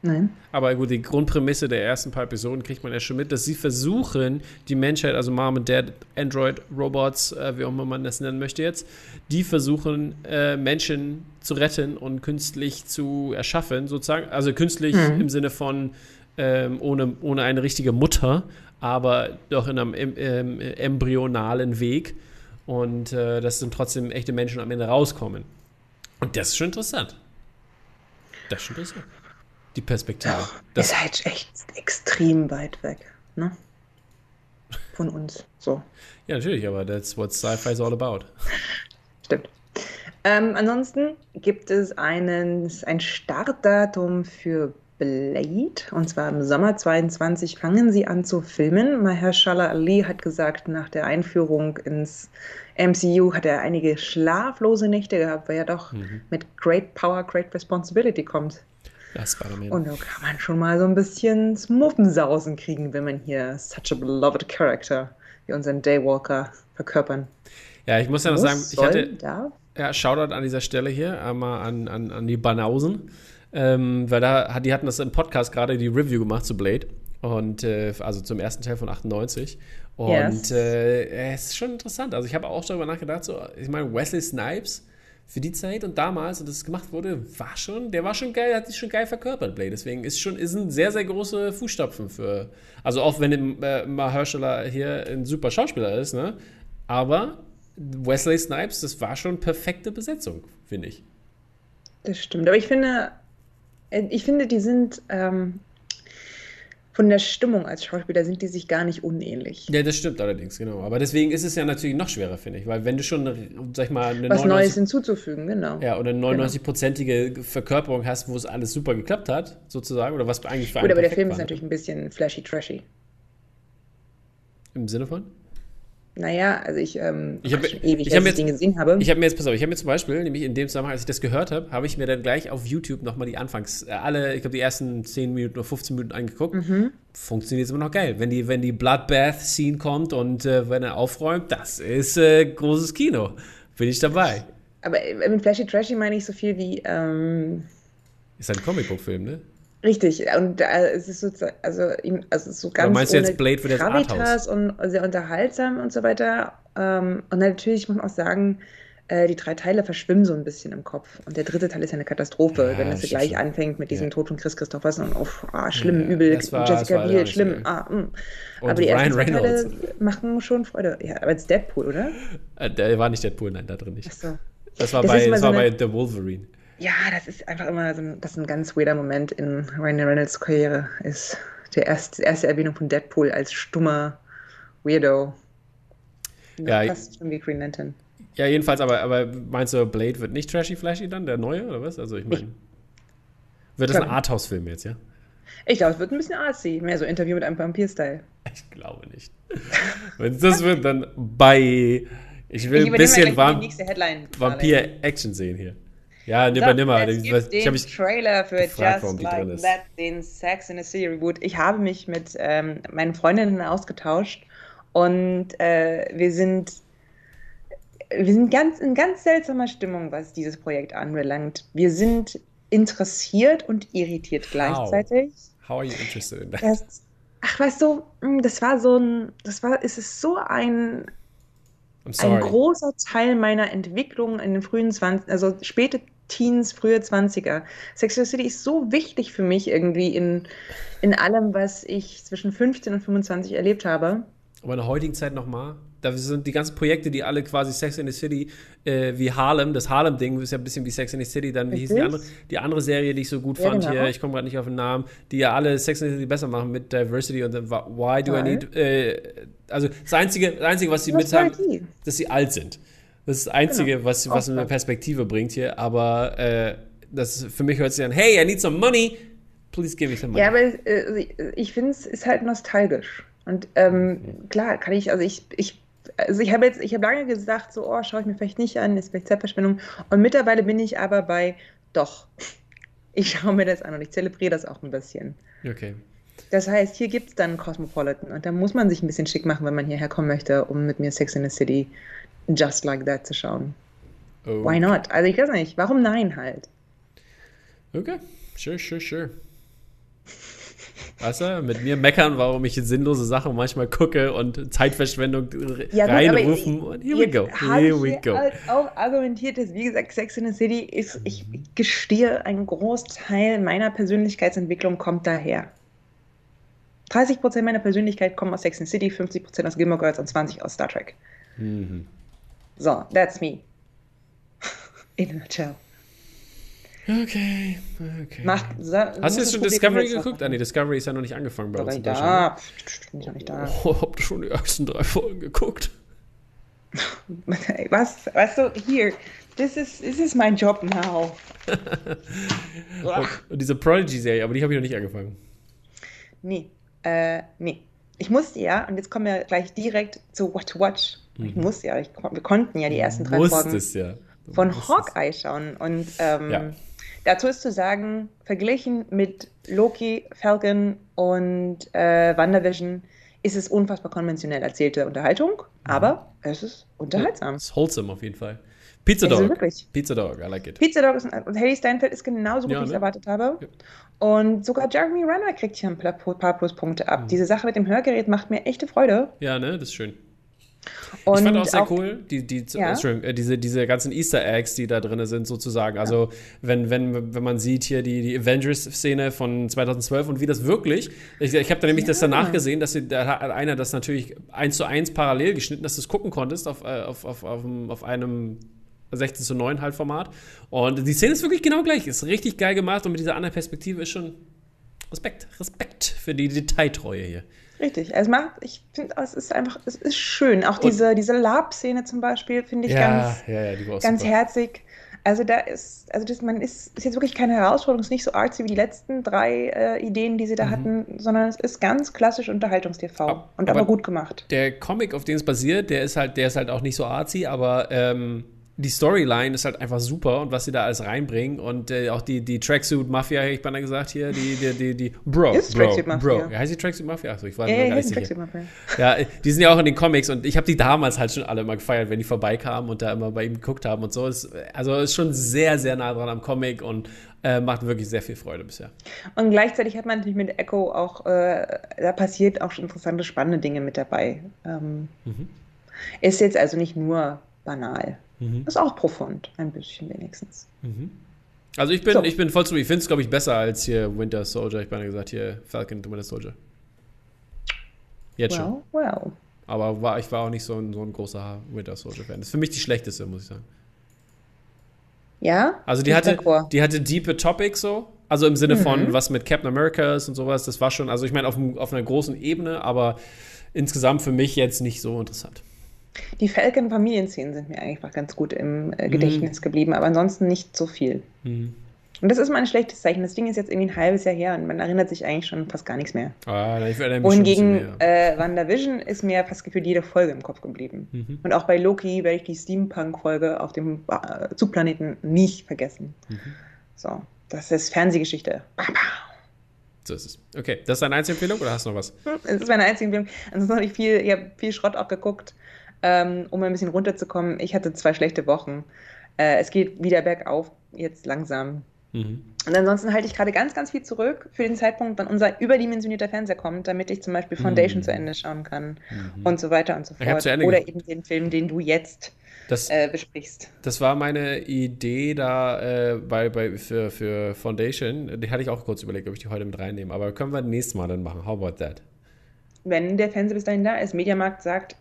Nein. Aber gut, die Grundprämisse der ersten paar Episoden kriegt man ja schon mit, dass sie versuchen, die Menschheit, also Mom und Dad, Android, Robots, äh, wie auch immer man das nennen möchte jetzt, die versuchen, äh, Menschen zu retten und künstlich zu erschaffen, sozusagen. Also künstlich mhm. im Sinne von ähm, ohne, ohne eine richtige Mutter, aber doch in einem ähm, embryonalen Weg und äh, dass dann trotzdem echte Menschen am Ende rauskommen. Und das ist schon interessant. Das ist schon interessant. Die Perspektive. Ja, das ist halt echt extrem weit weg, ne? Von uns. So. Ja, natürlich, aber that's what Sci-Fi is all about. [LAUGHS] Stimmt. Ähm, ansonsten gibt es einen, ein Startdatum für Blade. Und zwar im Sommer 22 fangen sie an zu filmen. Mahershala Ali hat gesagt, nach der Einführung ins MCU hat er einige schlaflose Nächte gehabt, weil er doch mhm. mit Great Power, Great Responsibility kommt. Ja, Spider-Man. Und da kann man schon mal so ein bisschen Muffensausen kriegen, wenn man hier such a beloved character wie unseren Daywalker verkörpern. Ja, ich muss ja noch sagen, ich hatte. Da? Ja, Shoutout an dieser Stelle hier einmal an, an, an die Banausen. Ähm, weil da, die hatten das im Podcast gerade die Review gemacht zu Blade. Und äh, also zum ersten Teil von 98. Und yes. äh, es ist schon interessant. Also ich habe auch darüber nachgedacht, so, ich meine, Wesley Snipes für die Zeit und damals, und das gemacht wurde, war schon, der war schon geil, hat sich schon geil verkörpert, Blade. Deswegen ist schon, ist ein sehr, sehr große Fußstapfen für. Also auch wenn äh, Mahershala hier ein super Schauspieler ist, ne? Aber Wesley Snipes, das war schon perfekte Besetzung, finde ich. Das stimmt. Aber ich finde, ich finde, die sind ähm, von der Stimmung als Schauspieler sind die sich gar nicht unähnlich. Ja, das stimmt allerdings, genau. Aber deswegen ist es ja natürlich noch schwerer, finde ich, weil wenn du schon, sag ich mal, eine was 99, Neues hinzuzufügen, genau. Ja, oder eine 99-prozentige genau. Verkörperung hast, wo es alles super geklappt hat, sozusagen, oder was eigentlich für Gut, aber der Film war. ist natürlich ein bisschen flashy trashy. Im Sinne von? Naja, also ich, ähm, ich habe ewig, ich hab jetzt, den gesehen habe. Ich habe mir jetzt, pass auf, ich habe mir zum Beispiel, nämlich in dem Zusammenhang, als ich das gehört habe, habe ich mir dann gleich auf YouTube nochmal die Anfangs, äh, alle, ich glaube, die ersten 10 Minuten oder 15 Minuten angeguckt. Mhm. Funktioniert jetzt immer noch geil. Wenn die, wenn die Bloodbath-Scene kommt und äh, wenn er aufräumt, das ist äh, großes Kino. Bin ich dabei. Aber äh, mit Flashy Trashy meine ich so viel wie, ähm, Ist ein Comicbook-Film, ne? Richtig, und äh, es ist so, also, also so ganz meinst du jetzt Blade für das Gravitas und sehr unterhaltsam und so weiter. Ähm, und natürlich muss man auch sagen, äh, die drei Teile verschwimmen so ein bisschen im Kopf. Und der dritte Teil ist ja eine Katastrophe, ja, wenn das gleich schon. anfängt mit diesem ja. Tod von Chris Christopherson und oh, ah, schlimm, ja, übel, war, Jessica Biel, schlimm. Ah, mm. aber die Ryan ersten Teile machen schon Freude. Ja, aber jetzt Deadpool, oder? Äh, der war nicht Deadpool, nein, da drin nicht. Ach so. Das war, das bei, das war so bei The Wolverine. Ja, das ist einfach immer so ein, das ein ganz weirder Moment in Ryan Reynolds Karriere, ist der erste, erste Erwähnung von Deadpool als stummer Weirdo. Ja, fast schon wie Green Lantern. Ja, jedenfalls, aber, aber meinst du, Blade wird nicht trashy flashy dann, der neue, oder was? Also ich meine, wird das ein Arthouse-Film jetzt, ja? Ich glaube, es wird ein bisschen artsy, mehr so Interview mit einem Vampir-Style. [LAUGHS] Ich glaube nicht. Wenn es das wird, dann bye. Ich will ich ein bisschen Vampir-Action sehen hier. Ja, nimmer, so, nimmer. Ich, gibt ich, den ich Trailer für gefragt, Just Like That, den Sex in the City Reboot. Ich habe mich mit ähm, meinen Freundinnen ausgetauscht und äh, wir sind wir sind ganz in ganz seltsamer Stimmung, was dieses Projekt anbelangt. Wir sind interessiert und irritiert gleichzeitig. How, How are you interested in that? Das, ach, weißt du, hm, das war so ein, das war, es ist so ein, ein großer Teil meiner Entwicklung in den frühen 20, also späte Teens, frühe 20er. Sex and the City ist so wichtig für mich irgendwie in, in allem, was ich zwischen 15 und 25 erlebt habe. Aber in der heutigen Zeit nochmal, da sind die ganzen Projekte, die alle quasi Sex in the City, äh, wie Harlem, das Harlem-Ding ist ja ein bisschen wie Sex in the City, dann wie hieß die andere, die andere Serie, die ich so gut ja, fand genau. hier, ich komme gerade nicht auf den Namen, die ja alle Sex in the City besser machen mit Diversity und dann Why do Toll. I need, äh, also das Einzige, das Einzige, was sie mit haben, dass sie alt sind. Das ist das Einzige, genau. was, was eine Perspektive bringt hier, aber äh, das für mich hört sich an, hey, I need some money, please give me some money. Ja, aber äh, ich finde es ist halt nostalgisch. Und ähm, klar, kann ich, also ich, ich also ich habe jetzt, ich habe lange gesagt, so, oh, schaue ich mir vielleicht nicht an, ist vielleicht Zeitverschwendung. Und mittlerweile bin ich aber bei, doch, [LAUGHS] ich schaue mir das an und ich zelebriere das auch ein bisschen. Okay. Das heißt, hier gibt es dann Cosmopolitan und da muss man sich ein bisschen schick machen, wenn man hierher kommen möchte, um mit mir Sex in the City just like that zu schauen. Okay. Why not? Also ich weiß nicht, warum nein halt? Okay, sure, sure, sure. Weißt du, mit mir meckern, warum ich sinnlose Sachen manchmal gucke und Zeitverschwendung ja, reinrufen. und here we go. Here we go. Auch argumentiert, dass, wie gesagt, Sex in the City ist, ich gestehe, ein Großteil meiner Persönlichkeitsentwicklung kommt daher. 30% meiner Persönlichkeit kommen aus Sex in the City, 50% aus Gilmore Girls und 20% aus Star Trek. Mhm. So, that's me. [LAUGHS] In a nutshell. Okay, okay. Macht, Hast du jetzt schon Discovery geguckt? Ah, nee, Discovery ist ja noch nicht angefangen bei uns. Nicht da. Bin ich noch nicht da. Oh, habt ihr schon die ersten drei Folgen geguckt? [LAUGHS] Was? Weißt du, hier, this is, this is my job now. und, [LAUGHS] und, diese Prodigy-Serie, aber die habe ich noch nicht angefangen. Nee, äh, nee. Ich musste ja, und jetzt kommen wir gleich direkt zu What to Watch. Mhm. Ich musste ja, ich, wir konnten ja die ersten drei Folgen ja. von Hawkeye schauen. Und ähm, ja. Dazu ist zu sagen, verglichen mit Loki, Falcon und äh, WandaVision ist es unfassbar konventionell erzählte Unterhaltung, mhm. aber es ist unterhaltsam. es ist wholesome auf jeden Fall. Pizza Dog. Also wirklich. Pizza Dog, I like it. Pizza Dog ist, und Haley Steinfeld ist genauso gut, ja, wie ich es ne? erwartet habe. Ja. Und sogar Jeremy Renner kriegt hier ein paar Pluspunkte ab. Mhm. Diese Sache mit dem Hörgerät macht mir echte Freude. Ja, ne, das ist schön. Und ich fand auch sehr auch, cool, die, die, ja. äh, diese, diese ganzen Easter Eggs, die da drin sind, sozusagen. Also, ja. wenn, wenn, wenn man sieht hier die, die Avengers-Szene von 2012 und wie das wirklich, ich, ich habe da nämlich ja. das danach gesehen, dass da hat einer das natürlich eins zu eins parallel geschnitten, dass du es gucken konntest auf, äh, auf, auf, auf, auf einem 16 zu 9 halt Format. Und die Szene ist wirklich genau gleich. Ist richtig geil gemacht und mit dieser anderen Perspektive ist schon Respekt, Respekt für die Detailtreue hier. Richtig. Es macht, ich finde, es ist einfach, es ist schön. Auch diese, diese Lab-Szene zum Beispiel finde ich ja, ganz, ja, ja, ganz herzig. Also da ist, also das, man ist, ist jetzt wirklich keine Herausforderung, es ist nicht so artsy wie die letzten drei äh, Ideen, die sie da mhm. hatten, sondern es ist ganz klassisch Unterhaltungstv und aber, aber gut gemacht. Der Comic, auf dem es basiert, der ist halt, der ist halt auch nicht so artsy, aber ähm, die Storyline ist halt einfach super und was sie da alles reinbringen und äh, auch die, die Tracksuit Mafia, hätte ich beinahe gesagt hier, die, die, die, die Bro, ist Bro, Tracksuit Mafia. Bro. Ja, heißt die Tracksuit Mafia? Achso, ich war ja, gar nicht sicher. Mafia. Ja, die sind ja auch in den Comics und ich habe die damals halt schon alle immer gefeiert, wenn die vorbeikamen und da immer bei ihm geguckt haben und so. Ist, also ist schon sehr, sehr nah dran am Comic und äh, macht wirklich sehr viel Freude bisher. Und gleichzeitig hat man natürlich mit Echo auch, äh, da passiert auch schon interessante, spannende Dinge mit dabei. Ähm, mhm. Ist jetzt also nicht nur banal. Mhm. Ist auch profund, ein bisschen wenigstens. Mhm. Also ich bin, so. ich bin voll zu, ich finde es, glaube ich, besser als hier Winter Soldier. Ich meine gesagt, hier Falcon Winter Soldier. Jetzt well, schon. Well. Aber war, ich war auch nicht so ein, so ein großer Winter Soldier-Fan. Das ist für mich die schlechteste, muss ich sagen. Ja? Also die hatte, die hatte diepe Topics so. Also im Sinne von, mhm. was mit Captain America ist und sowas, das war schon, also ich meine, auf, auf einer großen Ebene, aber insgesamt für mich jetzt nicht so interessant. Die Falcon-Familienszenen sind mir eigentlich ganz gut im äh, Gedächtnis mhm. geblieben, aber ansonsten nicht so viel. Mhm. Und das ist mal ein schlechtes Zeichen. Das Ding ist jetzt irgendwie ein halbes Jahr her und man erinnert sich eigentlich schon fast gar nichts mehr. Ah, ich mich Wohingegen äh, WandaVision ist mir fast gefühlt jede Folge im Kopf geblieben. Mhm. Und auch bei Loki werde ich die Steampunk-Folge auf dem äh, Zugplaneten nicht vergessen. Mhm. So, das ist Fernsehgeschichte. So ist es. Okay, das ist deine Einzelempfehlung oder hast du noch was? Das ist meine Einzelempfehlung. Ansonsten habe ich viel, ich habe viel Schrott auch geguckt, ähm, um ein bisschen runterzukommen. Ich hatte zwei schlechte Wochen. Äh, es geht wieder bergauf, jetzt langsam. Mhm. Und ansonsten halte ich gerade ganz, ganz viel zurück für den Zeitpunkt, wann unser überdimensionierter Fernseher kommt, damit ich zum Beispiel Foundation mhm. zu Ende schauen kann mhm. und so weiter und so fort. Oder eben den Film, den du jetzt das, äh, besprichst. Das war meine Idee da äh, bei, bei, für, für Foundation. Die hatte ich auch kurz überlegt, ob ich die heute mit reinnehme. Aber können wir nächstes Mal dann machen. How about that? Wenn der Fernseher bis dahin da ist, Mediamarkt sagt,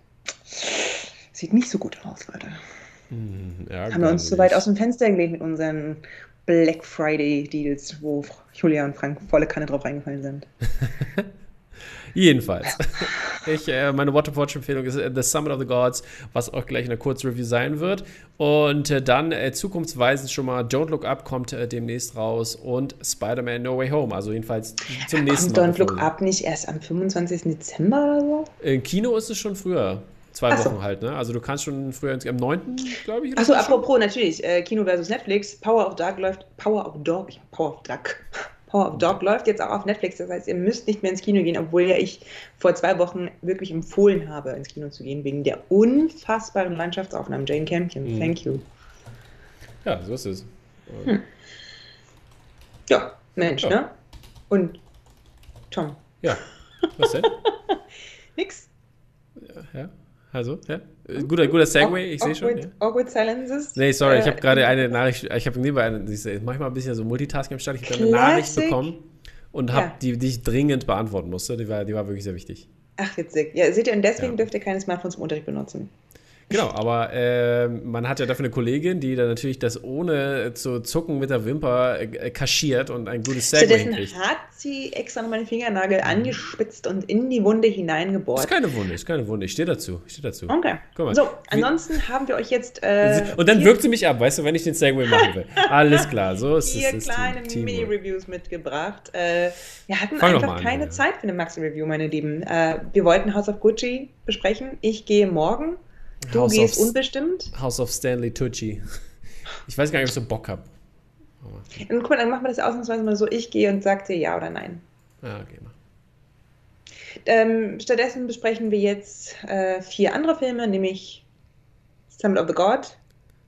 sieht nicht so gut aus, Leute. Hm, ja, Haben wir uns zu weit aus dem Fenster gelegt mit unseren Black Friday Deals, wo Julia und Frank volle Kanne drauf reingefallen sind. [LAUGHS] Jedenfalls. [LAUGHS] Ich, äh, meine What Watch Empfehlung ist äh, The Summit of the Gods, was auch gleich eine Kurzreview sein wird. Und äh, dann äh, zukunftsweisend schon mal Don't Look Up kommt äh, demnächst raus und Spider-Man No Way Home. Also jedenfalls zum nächsten Mal. Kommt Don't Look Up nicht erst am 25. Dezember oder so? Im Kino ist es schon früher. Zwei so. Wochen halt, ne? Also du kannst schon früher am 9. glaube ich. Achso, apropos, natürlich, äh, Kino versus Netflix, Power of Dark läuft, Power of Dog, Power of Dark. [LAUGHS] Power of Dog läuft jetzt auch auf Netflix. Das heißt, ihr müsst nicht mehr ins Kino gehen, obwohl ja ich vor zwei Wochen wirklich empfohlen habe, ins Kino zu gehen, wegen der unfassbaren Landschaftsaufnahmen. Jane Campion, mhm. thank you. Ja, so ist es. Hm. Ja, Mensch, ja. ne? Und Tom. Ja, was denn? [LAUGHS] Nix. Ja, ja. Also, ja. Guter, guter Segway, ich sehe schon. Ja. Awkward Silences. Nee, sorry, äh, ich habe gerade eine Nachricht, ich habe nebenbei eine, manchmal ein bisschen so Multitasking am Start. Ich habe eine Nachricht bekommen und habe ja. die, die ich dringend beantworten musste. Die war, die war wirklich sehr wichtig. Ach, witzig. Ja, seht ihr, und deswegen ja. dürft ihr keine Smartphones im Unterricht benutzen. Genau, aber äh, man hat ja dafür eine Kollegin, die dann natürlich das ohne zu zucken mit der Wimper äh, kaschiert und ein gutes Segway Stattdessen hinkriegt. hat sie extra noch meinen Fingernagel angespitzt und in die Wunde hineingebohrt. Ist keine Wunde, ist keine Wunde. Ich stehe dazu. Ich stehe dazu. Okay. Guck mal. So, ansonsten Wie, haben wir euch jetzt. Äh, und dann wirkt sie mich ab, weißt du, wenn ich den Segway machen will. Alles klar, so ist es. Vier kleine Mini-Reviews mitgebracht. Äh, wir hatten Fang einfach an, keine ja. Zeit für eine Maxi-Review, meine Lieben. Äh, wir wollten House of Gucci besprechen. Ich gehe morgen Du House gehst of, unbestimmt? House of Stanley Tucci. Ich weiß gar nicht, ob ich so Bock habe. Dann, guck mal, dann machen wir das ausnahmsweise mal so, ich gehe und sag dir ja oder nein. Ja, okay, mach. Ähm, stattdessen besprechen wir jetzt äh, vier andere Filme, nämlich Summit of the God.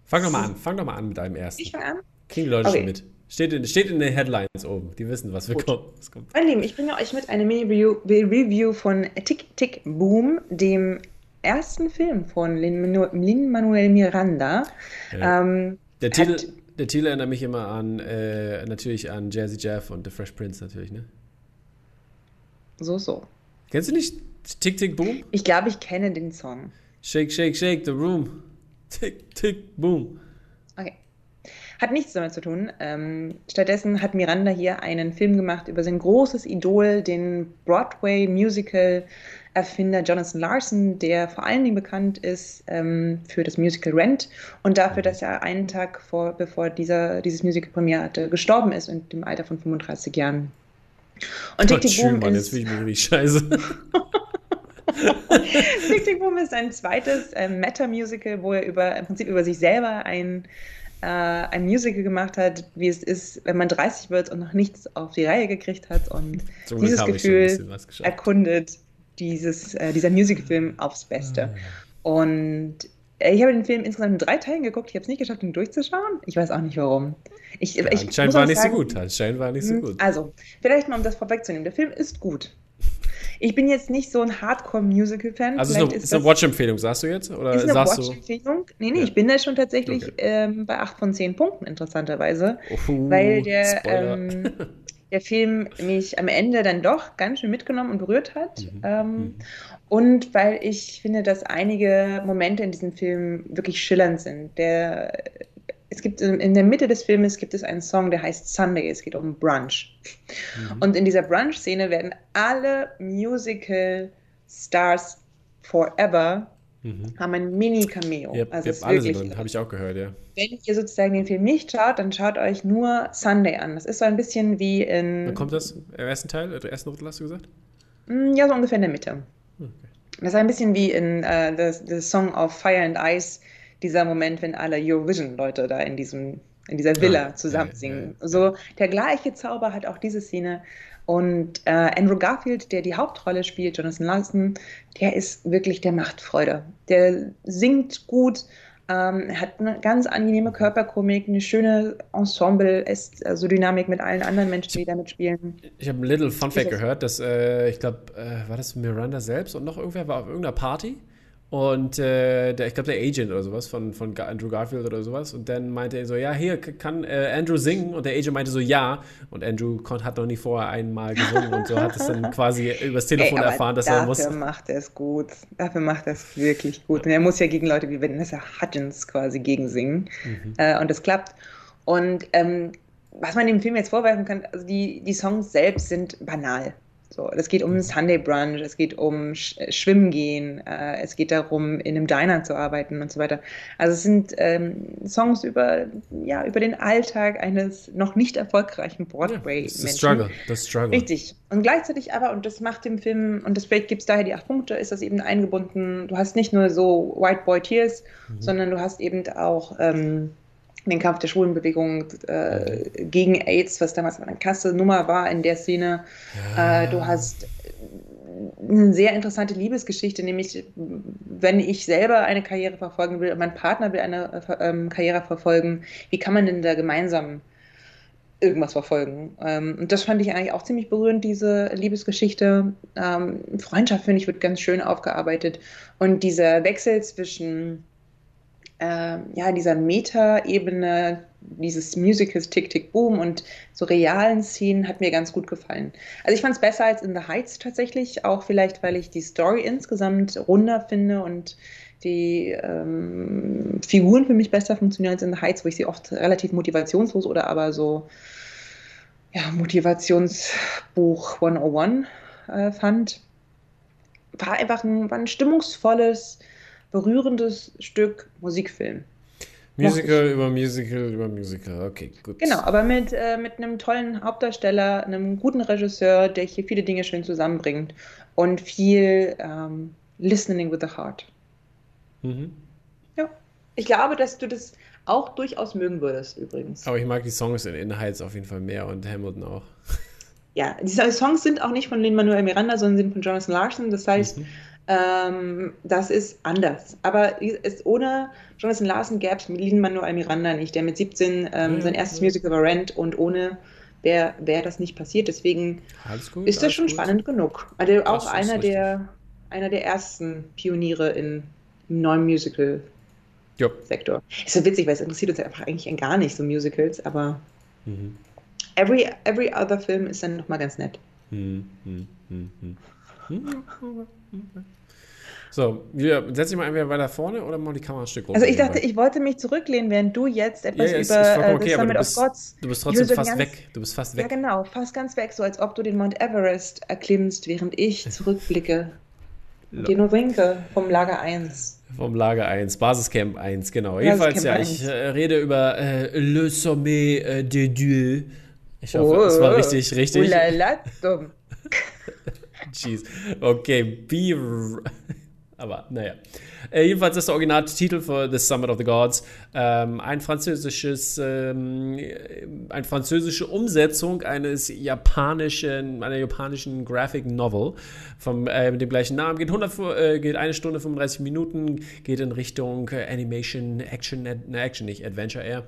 Fang doch mal an, fang doch mal an mit deinem ersten. Ich fang an? Kriegen die Leute okay. schon mit. Steht in, steht in den Headlines oben. Die wissen, was, wir kommen, was kommt. Mein Lieben, ich bringe euch mit einer Mini-Review von Tick Tick Boom, dem ersten Film von Lin-Manuel Miranda. Ja. Ähm, der, Titel, der Titel erinnert mich immer an, äh, natürlich an Jazzy Jeff und The Fresh Prince natürlich, ne? So, so. Kennst du nicht Tick, Tick, Boom? Ich glaube, ich kenne den Song. Shake, shake, shake the room. Tick, tick, boom. Okay. Hat nichts damit zu tun. Ähm, stattdessen hat Miranda hier einen Film gemacht über sein großes Idol, den Broadway-Musical Erfinder Jonathan Larson, der vor allen Dingen bekannt ist ähm, für das Musical Rent und dafür, dass er einen Tag vor, bevor dieser, dieses Musical Premiere hatte, gestorben ist in dem Alter von 35 Jahren. Und Tick Tick Boom Mann, ist... jetzt fühle ich richtig scheiße. [LAUGHS] Tick Tick Boom ist ein zweites äh, Meta-Musical, wo er über, im Prinzip über sich selber ein äh, ein Musical gemacht hat, wie es ist, wenn man 30 wird und noch nichts auf die Reihe gekriegt hat und Zum dieses Gefühl erkundet dieses, äh, dieser Musicalfilm aufs Beste. Mhm. Und äh, ich habe den Film insgesamt in drei Teilen geguckt. Ich habe es nicht geschafft, ihn durchzuschauen. Ich weiß auch nicht warum. Ich, ja, ich anscheinend war nicht sagen, so gut. Anscheinend war nicht so hm, gut. Also, vielleicht mal um das vorwegzunehmen. Der Film ist gut. Ich bin jetzt nicht so ein Hardcore-Musical-Fan. Also Vielleicht ist, eine, eine Watch-Empfehlung, sagst du jetzt? Oder ist eine Watch-Empfehlung? Nee, nee, ja. ich bin da schon tatsächlich okay. ähm, bei 8 von 10 Punkten, interessanterweise. Oh, weil der, ähm, [LAUGHS] der Film mich am Ende dann doch ganz schön mitgenommen und berührt hat. Mhm. Ähm, mhm. Und weil ich finde, dass einige Momente in diesem Film wirklich schillernd sind. Der es gibt in der Mitte des Filmes gibt es einen Song, der heißt Sunday. Es geht um Brunch. Mhm. Und in dieser Brunch-Szene werden alle Musical-Stars forever mhm. haben ein Mini-Cameo. Ja, also ja, alle sind drin, habe ich auch gehört, ja. Wenn ihr sozusagen den Film nicht schaut, dann schaut euch nur Sunday an. Das ist so ein bisschen wie in. Wann kommt das? Im ersten Teil? Im ersten Drittel hast du gesagt? Mm, ja, so ungefähr in der Mitte. Okay. Das ist ein bisschen wie in uh, the, the Song of Fire and Ice, dieser Moment, wenn alle Eurovision-Leute da in diesem in dieser Villa ah, zusammen singen. Ja, ja. So der gleiche Zauber hat auch diese Szene. Und äh, Andrew Garfield, der die Hauptrolle spielt, Jonathan Larson, der ist wirklich, der macht Freude. Der singt gut, ähm, hat eine ganz angenehme Körperkomik, eine schöne Ensemble, ist also Dynamik mit allen anderen Menschen, die da mitspielen. Ich habe ein Little Fun Fact gehört, dass äh, ich glaube, äh, war das Miranda selbst und noch irgendwer war auf irgendeiner Party und äh, der, ich glaube, der Agent oder sowas von, von Andrew Garfield oder sowas. Und dann meinte er so, ja, hier kann äh, Andrew singen. Und der Agent meinte so, ja. Und Andrew hat noch nie vorher einmal gesungen und so hat es dann quasi [LAUGHS] übers Telefon Ey, erfahren, dass er muss. Dafür macht er es gut. Dafür macht er es wirklich gut. Und er muss ja gegen Leute wie Vanessa Hudgens quasi gegen singen. Mhm. Äh, und das klappt. Und ähm, was man dem Film jetzt vorwerfen kann, also die, die Songs selbst sind banal. So, es geht um einen Sunday Brunch, es geht um Sch äh, Schwimmen gehen, äh, es geht darum, in einem Diner zu arbeiten und so weiter. Also es sind ähm, Songs über, ja, über den Alltag eines noch nicht erfolgreichen Broadway-Menschen. Ja, Struggle, das Struggle. Richtig. Und gleichzeitig aber, und das macht dem Film, und das vielleicht gibt es daher die acht Punkte, ist das eben eingebunden, du hast nicht nur so White Boy Tears, mhm. sondern du hast eben auch ähm, den Kampf der Schwulenbewegung äh, gegen AIDS, was damals eine krasse Nummer war in der Szene. Ja. Äh, du hast eine sehr interessante Liebesgeschichte, nämlich wenn ich selber eine Karriere verfolgen will und mein Partner will eine ähm, Karriere verfolgen, wie kann man denn da gemeinsam irgendwas verfolgen? Ähm, und das fand ich eigentlich auch ziemlich berührend, diese Liebesgeschichte. Ähm, Freundschaft, finde ich, wird ganz schön aufgearbeitet. Und dieser Wechsel zwischen äh, ja, dieser Meta-Ebene dieses Musicals Tick Tick Boom und so realen Szenen hat mir ganz gut gefallen. Also ich fand es besser als in The Heights tatsächlich, auch vielleicht, weil ich die Story insgesamt runder finde und die ähm, Figuren für mich besser funktionieren als in The Heights, wo ich sie oft relativ motivationslos oder aber so ja, Motivationsbuch 101 äh, fand. War einfach ein, war ein stimmungsvolles, berührendes Stück Musikfilm. Musical über Musical über Musical, okay, gut. Genau, aber mit, äh, mit einem tollen Hauptdarsteller, einem guten Regisseur, der hier viele Dinge schön zusammenbringt und viel ähm, Listening with the Heart. Mhm. Ja, ich glaube, dass du das auch durchaus mögen würdest, übrigens. Aber ich mag die Songs in Inhalts auf jeden Fall mehr und Hamilton auch. Ja, diese Songs sind auch nicht von Lin Manuel Miranda, sondern sind von Jonathan Larson. Das heißt, mhm. Ähm, das ist anders. Aber ist, ohne Jonathan Larson gäbe es Lin Manuel Miranda nicht, der mit 17 ähm, mhm. sein erstes Musical war Rent und ohne wäre wär das nicht passiert. Deswegen gut, ist das schon gut. spannend genug. Also auch einer der, einer der ersten Pioniere in, im neuen Musical-Sektor. Ist so witzig, weil es interessiert uns ja einfach eigentlich gar nicht, so Musicals, aber mhm. every, every other Film ist dann nochmal ganz nett. Mhm. Mhm. So, wir, setz dich mal entweder weiter vorne oder mal die Kamera ein Stück runter. Also ich dachte, ich wollte mich zurücklehnen, während du jetzt etwas ja, ja, über okay, The Summit bist, of Gods... Du bist trotzdem fast ganz, weg. Du bist fast weg. Ja, genau, fast ganz weg, so als ob du den Mount Everest erklimmst, während ich zurückblicke. dir nur winke vom Lager 1. Vom Lager 1, Basiscamp 1, genau. Basiscamp Jedenfalls, ja, 1. ich äh, rede über äh, Le Sommet äh, de Dieu. Ich hoffe, oh, es war richtig, richtig. Ulala, dumm. [LAUGHS] Jeez. Okay, be. Aber naja. Äh, jedenfalls ist der Originaltitel für The Summit of the Gods ähm, ein französisches, ähm, eine französische Umsetzung eines japanischen, einer japanischen Graphic Novel vom, äh, mit dem gleichen Namen. Geht, 100, äh, geht eine Stunde 35 Minuten, geht in Richtung äh, Animation, Action, ne, Action nicht, Adventure eher.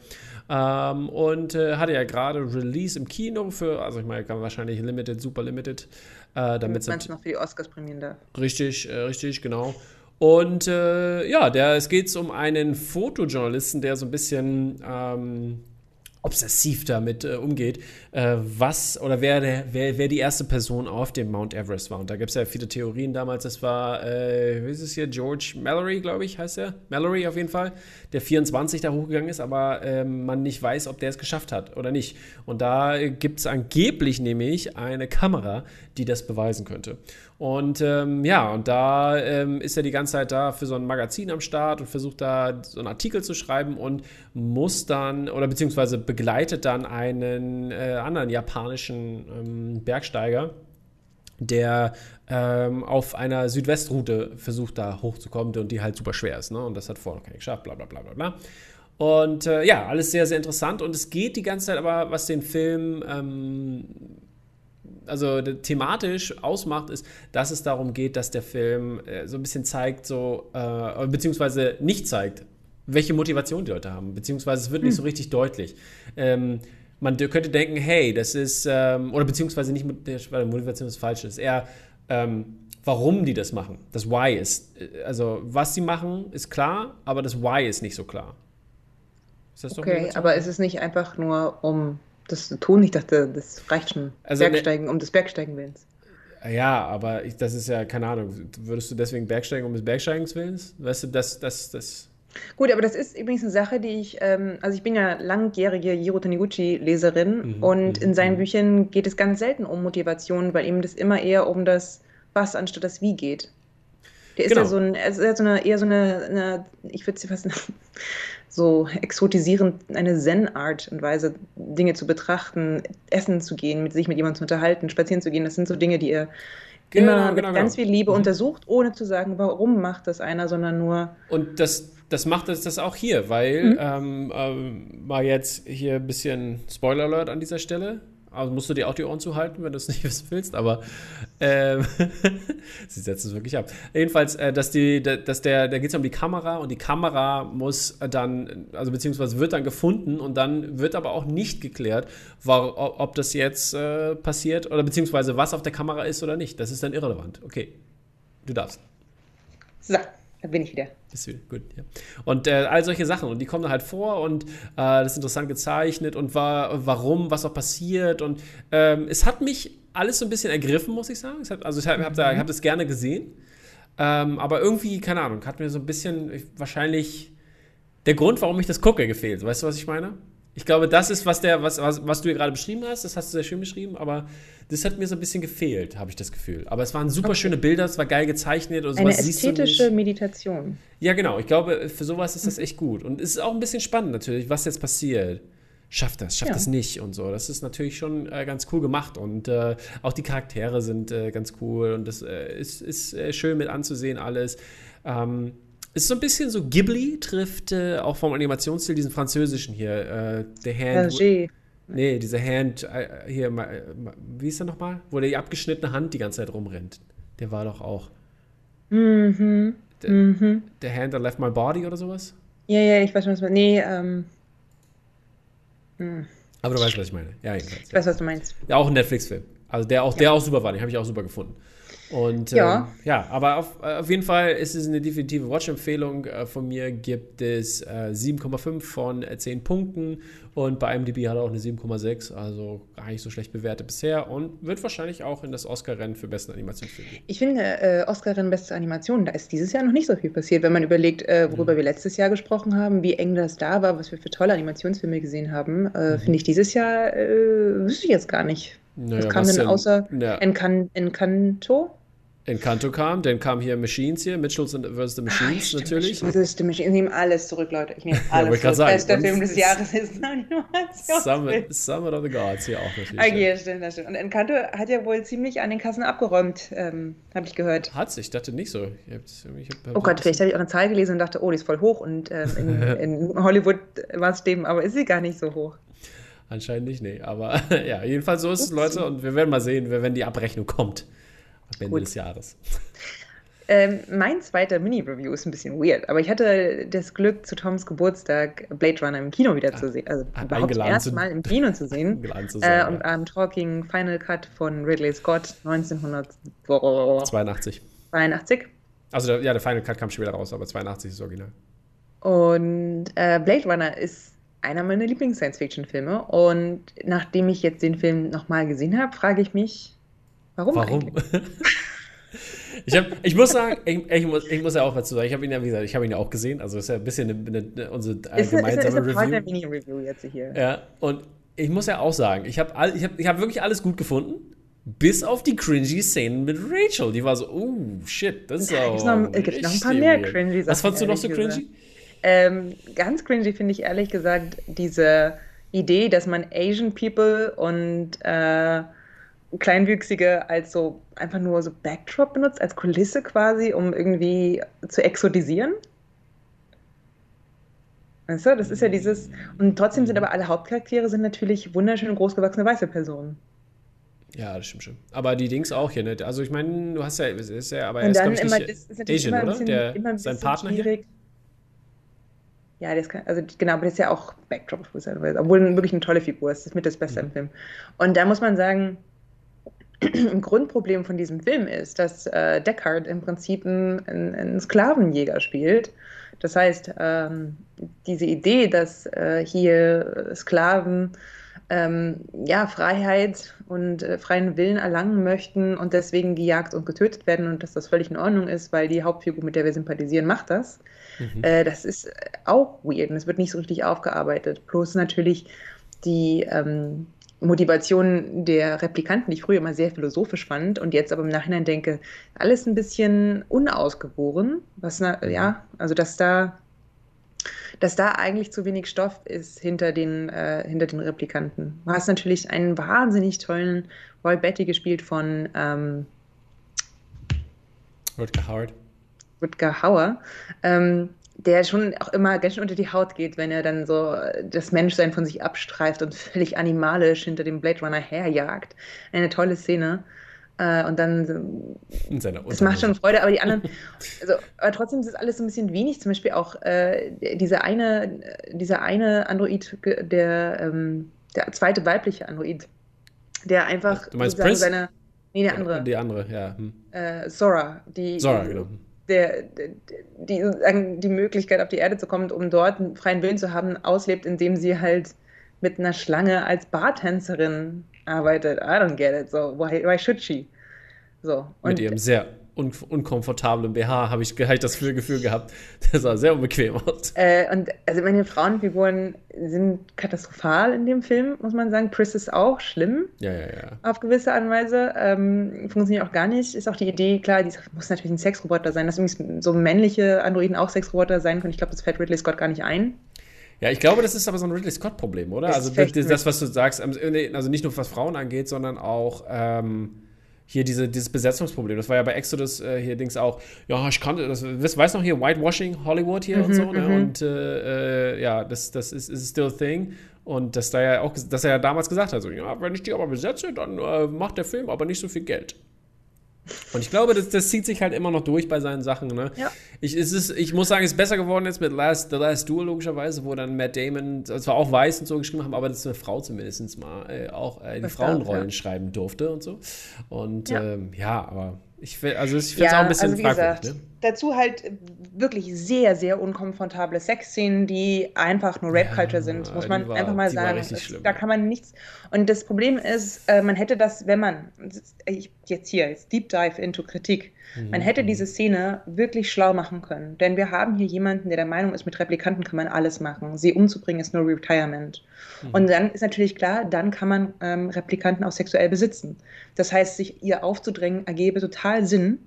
Ähm, und äh, hatte ja gerade Release im Kino für, also ich meine, wahrscheinlich Limited, Super Limited. Äh, damit es noch für die Oscars prämieren darf. Richtig, äh, richtig, genau. Und äh, ja, der, es geht um einen Fotojournalisten, der so ein bisschen ähm, obsessiv damit äh, umgeht, äh, was oder wer, der, wer, wer die erste Person auf dem Mount Everest war. Und da gibt es ja viele Theorien damals. Das war, äh, wie ist es hier, George Mallory, glaube ich, heißt er. Mallory auf jeden Fall, der 24 da hochgegangen ist, aber ähm, man nicht weiß, ob der es geschafft hat oder nicht. Und da gibt es angeblich nämlich eine Kamera, die das beweisen könnte. Und ähm, ja, und da ähm, ist er die ganze Zeit da für so ein Magazin am Start und versucht da so einen Artikel zu schreiben und muss dann oder beziehungsweise begleitet dann einen äh, anderen japanischen ähm, Bergsteiger, der ähm, auf einer Südwestroute versucht, da hochzukommen und die halt super schwer ist. Ne? Und das hat vorher noch keiner geschafft, bla bla bla bla bla. Und äh, ja, alles sehr, sehr interessant. Und es geht die ganze Zeit aber, was den Film ähm, also thematisch ausmacht, ist, dass es darum geht, dass der Film äh, so ein bisschen zeigt, so, äh, beziehungsweise nicht zeigt, welche Motivation die Leute haben, beziehungsweise es wird hm. nicht so richtig deutlich. Ähm, man könnte denken, hey, das ist, ähm, oder beziehungsweise nicht, weil Motivation ist falsch, ist eher, ähm, warum die das machen. Das Why ist, äh, also was sie machen, ist klar, aber das Why ist nicht so klar. Ist das okay, aber ist es nicht einfach nur, um das tun. Ich dachte, das reicht schon. Also ne Bergsteigen, ne, um des Bergsteigen willens. Ja, aber ich, das ist ja, keine Ahnung, würdest du deswegen Bergsteigen um des Bergsteigens willens? Weißt du, das, das, das. Gut, aber das ist übrigens eine Sache, die ich, ähm, also ich bin ja langjährige Jiro Taniguchi-Leserin mhm, und mhm, in seinen mhm. Büchern geht es ganz selten um Motivation, weil ihm das immer eher um das Was anstatt das Wie geht. Der ist genau. ja so ein, er ist so eine, eher so eine, eine ich würde sie fast so exotisierend eine Zen-Art und Weise, Dinge zu betrachten, essen zu gehen, mit sich mit jemandem zu unterhalten, spazieren zu gehen. Das sind so Dinge, die er genau, immer mit genau, ganz genau. viel Liebe mhm. untersucht, ohne zu sagen, warum macht das einer, sondern nur. Und das, das macht es das auch hier, weil, mhm. ähm, ähm, mal jetzt hier ein bisschen Spoiler Alert an dieser Stelle. Also musst du dir auch die Ohren zuhalten, wenn du es nicht [LAUGHS] wissen willst, aber ähm, [LAUGHS] sie setzt es wirklich ab. Jedenfalls, äh, dass die, dass der, da geht es um die Kamera und die Kamera muss dann, also beziehungsweise wird dann gefunden und dann wird aber auch nicht geklärt, war, ob das jetzt äh, passiert oder beziehungsweise was auf der Kamera ist oder nicht. Das ist dann irrelevant. Okay, du darfst. So. Da bin ich wieder. Bist du gut, ja. Und äh, all solche Sachen. Und die kommen dann halt vor und äh, das ist interessant gezeichnet und war, warum, was auch passiert. Und ähm, es hat mich alles so ein bisschen ergriffen, muss ich sagen. Also ich habe hab, hab das gerne gesehen. Ähm, aber irgendwie, keine Ahnung, hat mir so ein bisschen wahrscheinlich der Grund, warum ich das gucke, gefehlt. Weißt du, was ich meine? Ich glaube, das ist, was, der, was, was, was du hier gerade beschrieben hast. Das hast du sehr schön beschrieben, aber das hat mir so ein bisschen gefehlt, habe ich das Gefühl. Aber es waren super okay. schöne Bilder, es war geil gezeichnet. Und sowas Eine ästhetische Meditation. Ja, genau. Ich glaube, für sowas ist das echt gut. Und es ist auch ein bisschen spannend natürlich, was jetzt passiert. Schafft das, schafft ja. das nicht und so. Das ist natürlich schon äh, ganz cool gemacht. Und äh, auch die Charaktere sind äh, ganz cool. Und das äh, ist, ist äh, schön mit anzusehen alles. Ähm, ist so ein bisschen so Ghibli trifft äh, auch vom Animationsstil diesen französischen hier. The Hand. Hergé. Nee, diese Hand hier, wie ist der nochmal? Wo die abgeschnittene Hand die ganze Zeit rumrennt. Der war doch auch. Mhm. The, mhm. The Hand That Left My Body oder sowas? Ja, ja, ich weiß schon, was man. Nee, ähm. Hm. Aber du weißt, was ich meine. Ja, jedenfalls. Ich weiß, was du meinst. Ja, auch ein Netflix-Film. Also der auch, der auch super war, den habe ich auch super gefunden. Und ja, ähm, ja aber auf, auf jeden Fall ist es eine definitive Watch-Empfehlung. Äh, von mir gibt es äh, 7,5 von 10 äh, Punkten und bei IMDb hat er auch eine 7,6, also gar nicht so schlecht bewertet bisher und wird wahrscheinlich auch in das Oscar-Rennen für besten Animationsfilm. Ich finde, äh, Oscar-Rennen beste Animation, da ist dieses Jahr noch nicht so viel passiert, wenn man überlegt, äh, worüber mhm. wir letztes Jahr gesprochen haben, wie eng das da war, was wir für tolle Animationsfilme gesehen haben. Äh, mhm. Finde ich dieses Jahr, wüsste ich jetzt gar nicht. Naja, was kam was denn außer ja. Encanto? Encanto kam, dann kam hier Machines hier, Mitchells vs. The Machines Ach, natürlich. Vs. The Machines. Ich nehme alles zurück, Leute. Ich nehme alles ja, zurück. Sagen, Bester Film des Jahres ist Summit, Summit of the Gods hier auch natürlich. Okay, ja. stimmt, das stimmt. Und Encanto hat ja wohl ziemlich an den Kassen abgeräumt, ähm, habe ich gehört. Hat sich, ich dachte nicht so. Ich hab, ich hab, oh Gott, vielleicht habe ich auch eine Zahl gelesen und dachte, oh, die ist voll hoch und ähm, in, [LAUGHS] in Hollywood war es dem, aber ist sie gar nicht so hoch. Anscheinend nicht, nee. Aber [LAUGHS] ja, jedenfalls so ist es, Leute, und wir werden mal sehen, wenn die Abrechnung kommt ab Ende Gut. des Jahres. Ähm, mein zweiter Mini-Review ist ein bisschen weird, aber ich hatte das Glück, zu Toms Geburtstag Blade Runner im Kino wieder zu sehen. Also ah, überhaupt erstmal im Kino zu sehen. [LAUGHS] zu sein, äh, und am Talking Final Cut von Ridley Scott 1982. 82. Also der, ja, der Final Cut kam später raus, aber 82 ist das Original. Und äh, Blade Runner ist einer meiner Lieblings-Science-Fiction-Filme. Und nachdem ich jetzt den Film nochmal gesehen habe, frage ich mich, warum? Warum? [LAUGHS] ich, hab, ich muss sagen, ich, ich, muss, ich muss ja auch was zu sagen. Ich habe ihn ja, wie gesagt, ich habe ihn ja auch gesehen. Also ist ja ein bisschen eine, eine, unsere ist, gemeinsame ist, ist, ist Review. Mini-Review jetzt hier. Ja, und ich muss ja auch sagen, ich habe ich hab, ich hab wirklich alles gut gefunden. Bis auf die cringy Szenen mit Rachel. Die war so, oh shit, das ist auch. Es gibt noch ein paar mehr cringy Sachen. Was fandst du noch so cringy? Ähm, ganz cringy finde ich ehrlich gesagt diese Idee, dass man Asian People und äh, Kleinwüchsige als so einfach nur so Backdrop benutzt, als Kulisse quasi, um irgendwie zu exotisieren. Weißt du, das ist ja dieses. Und trotzdem sind aber alle Hauptcharaktere sind natürlich wunderschön großgewachsene weiße Personen. Ja, das stimmt schon. Aber die Dings auch hier, ne? Also ich meine, du hast ja, ist ja, aber er ist, glaube ich, nicht das ist Asian, immer bisschen, oder? Der, sein Partner schwierig. hier? Ja, das kann, also genau, aber das ist ja auch Backdrop, obwohl wirklich eine tolle Figur ist. Das ist mit das Beste mhm. im Film. Und da muss man sagen, ein Grundproblem von diesem Film ist, dass äh, Deckard im Prinzip einen, Sklavenjäger spielt. Das heißt, ähm, diese Idee, dass äh, hier Sklaven ähm, ja, Freiheit und äh, freien Willen erlangen möchten und deswegen gejagt und getötet werden und dass das völlig in Ordnung ist, weil die Hauptfigur, mit der wir sympathisieren, macht das. Mhm. Äh, das ist auch weird und es wird nicht so richtig aufgearbeitet. Plus natürlich die ähm, Motivation der Replikanten, die ich früher immer sehr philosophisch fand und jetzt aber im Nachhinein denke, alles ein bisschen unausgeboren. Was, na, ja, also dass da dass da eigentlich zu wenig Stoff ist hinter den, äh, hinter den Replikanten. Du hast natürlich einen wahnsinnig tollen Roy Betty gespielt von ähm, Rutger Howard. Rutger Hauer, ähm, der schon auch immer ganz schön unter die Haut geht, wenn er dann so das Menschsein von sich abstreift und völlig animalisch hinter dem Blade Runner herjagt. Eine tolle Szene. Äh, und dann. Es macht schon Freude, aber die anderen. [LAUGHS] also, aber trotzdem ist es alles so ein bisschen wenig. Zum Beispiel auch äh, dieser eine, dieser eine Android, der, ähm, der zweite weibliche Android, der einfach du meinst seine. Nee, der andere. Die andere, ja. Hm. Äh, Sora, die. Sora, genau. Der, die, die, Möglichkeit auf die Erde zu kommen, um dort einen freien Willen zu haben, auslebt, indem sie halt mit einer Schlange als Bartänzerin arbeitet. I don't get it. So, why, why should she? So. Und mit ihrem sehr un unkomfortablen BH habe ich, hab ich das Gefühl gehabt. Das sah sehr unbequem aus. Äh, und also meine Frauenfiguren sind katastrophal in dem Film, muss man sagen. Pris ist auch schlimm. Ja, ja, ja. Auf gewisse Art und Weise. Ähm, funktioniert auch gar nicht. Ist auch die Idee, klar, die muss natürlich ein Sexroboter sein, dass übrigens so männliche Androiden auch Sexroboter sein können. Ich glaube, das fällt Ridley Scott gar nicht ein. Ja, ich glaube, das ist aber so ein Ridley Scott-Problem, oder? Das also das, das, was du sagst, ähm, also nicht nur was Frauen angeht, sondern auch ähm, hier diese, dieses Besetzungsproblem. Das war ja bei Exodus äh, hier Dings auch. Ja, ich kannte das. Weißt du noch hier Whitewashing Hollywood hier mhm, und so. Ne? Mhm. Und äh, äh, ja, das, das ist, ist still a thing. Und dass da ja auch, dass er ja damals gesagt hat, so, ja, wenn ich die aber besetze, dann äh, macht der Film aber nicht so viel Geld. Und ich glaube, das, das zieht sich halt immer noch durch bei seinen Sachen. Ne? Ja. Ich, es ist, ich muss sagen, es ist besser geworden jetzt mit Last, The Last Duel, logischerweise, wo dann Matt Damon zwar auch weiß und so geschrieben haben, aber dass eine Frau zumindest mal äh, auch äh, die Frauenrollen ja. schreiben durfte und so. Und ja, ähm, ja aber ich, also ich finde es ja, auch ein bisschen also fragwürdig. Ne? Dazu halt wirklich sehr, sehr unkomfortable Sexszenen, die einfach nur Rape-Culture ja, sind, muss man war, einfach mal sagen. Es, da kann man nichts. Und das Problem ist, äh, man hätte das, wenn man, jetzt hier, jetzt Deep Dive into Kritik, man mhm, hätte mhm. diese Szene wirklich schlau machen können. Denn wir haben hier jemanden, der der Meinung ist, mit Replikanten kann man alles machen. Sie umzubringen ist nur Retirement. Mhm. Und dann ist natürlich klar, dann kann man ähm, Replikanten auch sexuell besitzen. Das heißt, sich ihr aufzudrängen, ergebe total Sinn.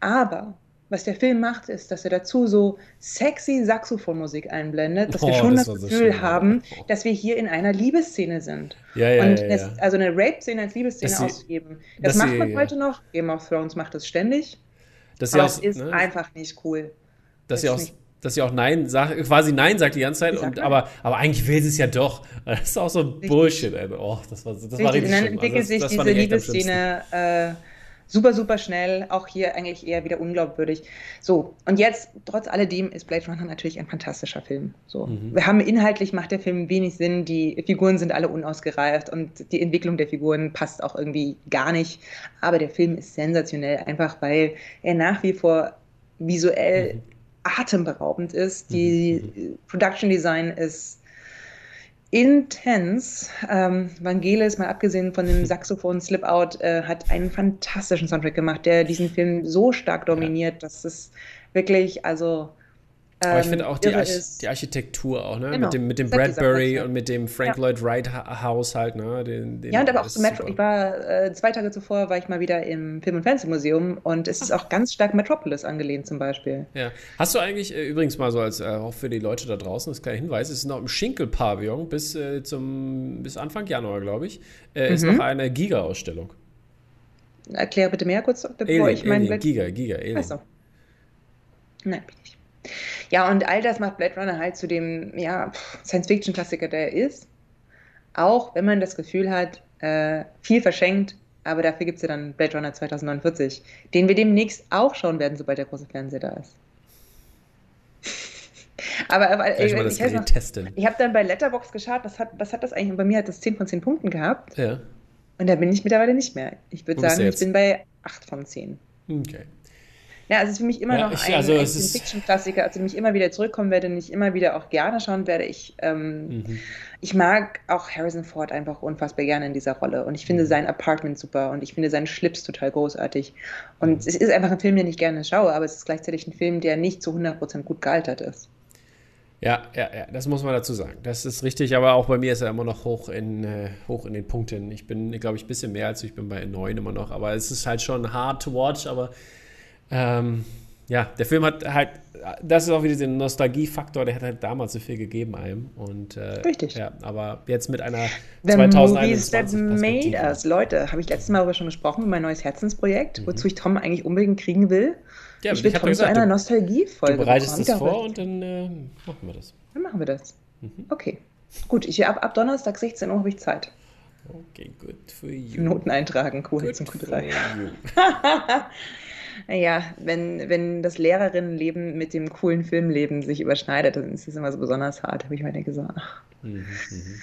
Aber was der Film macht, ist, dass er dazu so sexy Saxophonmusik einblendet, dass oh, wir schon das, das Gefühl so haben, dass wir hier in einer Liebesszene sind. Ja, ja, und ja, ja. also eine Rape-Szene als Liebesszene auszugeben, das macht sie, man heute noch. Game of Thrones macht das ständig. Das aber es ist ne, einfach nicht cool. Dass sie auch, dass sie auch Nein sagt, quasi Nein sagt die ganze Zeit, und, aber, aber eigentlich will sie es ja doch. [LAUGHS] Das ist auch so. Bullshit, ey. Oh, das war, das richtig. war richtig Und dann entwickelt also das, sich das diese Liebesszene äh, super, super schnell, auch hier eigentlich eher wieder unglaubwürdig. So, und jetzt, trotz alledem, ist Blade Runner natürlich ein fantastischer Film. So, mhm. wir haben inhaltlich macht der Film wenig Sinn, die Figuren sind alle unausgereift und die Entwicklung der Figuren passt auch irgendwie gar nicht. Aber der Film ist sensationell, einfach weil er nach wie vor visuell mhm. atemberaubend ist. Die mhm. mhm. Production Design ist intens. Ähm, Vangelis, mal abgesehen von dem Saxophon Slip-Out, äh, hat einen fantastischen Soundtrack gemacht, der diesen Film so stark dominiert, dass es wirklich, also aber ich finde auch die, Arch die, Architektur auch, ne? Genau. Mit dem, mit dem Bradbury und mit dem Frank ja. Lloyd Wright Haus halt, ne? Den, den ja, und aber auch so Metro. Ich war äh, zwei Tage zuvor war ich mal wieder im Film- und Fernsehmuseum und es ist auch ganz stark Metropolis angelehnt zum Beispiel. Ja. Hast du eigentlich, äh, übrigens mal so als äh, auch für die Leute da draußen, das kleine Hinweis, es ist noch im Schinkel-Pavillon bis äh, zum bis Anfang Januar, glaube ich, äh, ist mhm. noch eine Giga-Ausstellung. Erkläre bitte mehr kurz, bevor Alien, ich meinen Giga, Giga, Alien. Achso. Nein, bin ich. Ja, und all das macht Blade Runner halt zu dem ja, Science-Fiction-Klassiker, der er ist. Auch wenn man das Gefühl hat, äh, viel verschenkt, aber dafür gibt es ja dann Blade Runner 2049, den wir demnächst auch schauen werden, sobald der große Fernseher da ist. [LAUGHS] aber, aber ich, ich, ich habe dann bei Letterbox geschaut, was hat, was hat das eigentlich? Und bei mir hat das 10 von 10 Punkten gehabt. Ja. Und da bin ich mittlerweile nicht mehr. Ich würde sagen, ich bin bei 8 von 10. Okay. Ja, also es ist für mich immer ja, noch ich, ein, also ein Fiction-Klassiker, also ich immer wieder zurückkommen werde und ich immer wieder auch gerne schauen werde. Ich, ähm, mhm. ich mag auch Harrison Ford einfach unfassbar gerne in dieser Rolle und ich finde mhm. sein Apartment super und ich finde seinen Schlips total großartig. Und mhm. es ist einfach ein Film, den ich gerne schaue, aber es ist gleichzeitig ein Film, der nicht zu 100% gut gealtert ist. Ja, ja, ja, das muss man dazu sagen. Das ist richtig, aber auch bei mir ist er immer noch hoch in, äh, hoch in den Punkten. Ich bin, glaube ich, ein bisschen mehr als ich bin bei 9 immer noch, aber es ist halt schon hard to watch, aber ähm, ja, der Film hat halt, das ist auch wieder dieser Nostalgiefaktor, der hat halt damals so viel gegeben einem. Und, äh, Richtig. Ja, aber jetzt mit einer The 2021 that made us. Leute, habe ich letztes Mal darüber schon gesprochen, mein neues Herzensprojekt, mhm. wozu ich Tom eigentlich unbedingt kriegen will. Ja, ich will ich Tom zu einer Nostalgiefolge Du bereitest das vor und dann äh, machen wir das. Dann machen wir das. Mhm. Okay. Gut, ich, ab, ab Donnerstag 16 Uhr habe ich Zeit. Okay, good for you. Noten eintragen, Q zum Q3. Naja, wenn, wenn das Lehrerinnenleben mit dem coolen Filmleben sich überschneidet, dann ist es immer so besonders hart, habe ich mir gesagt. Mhm, mhm.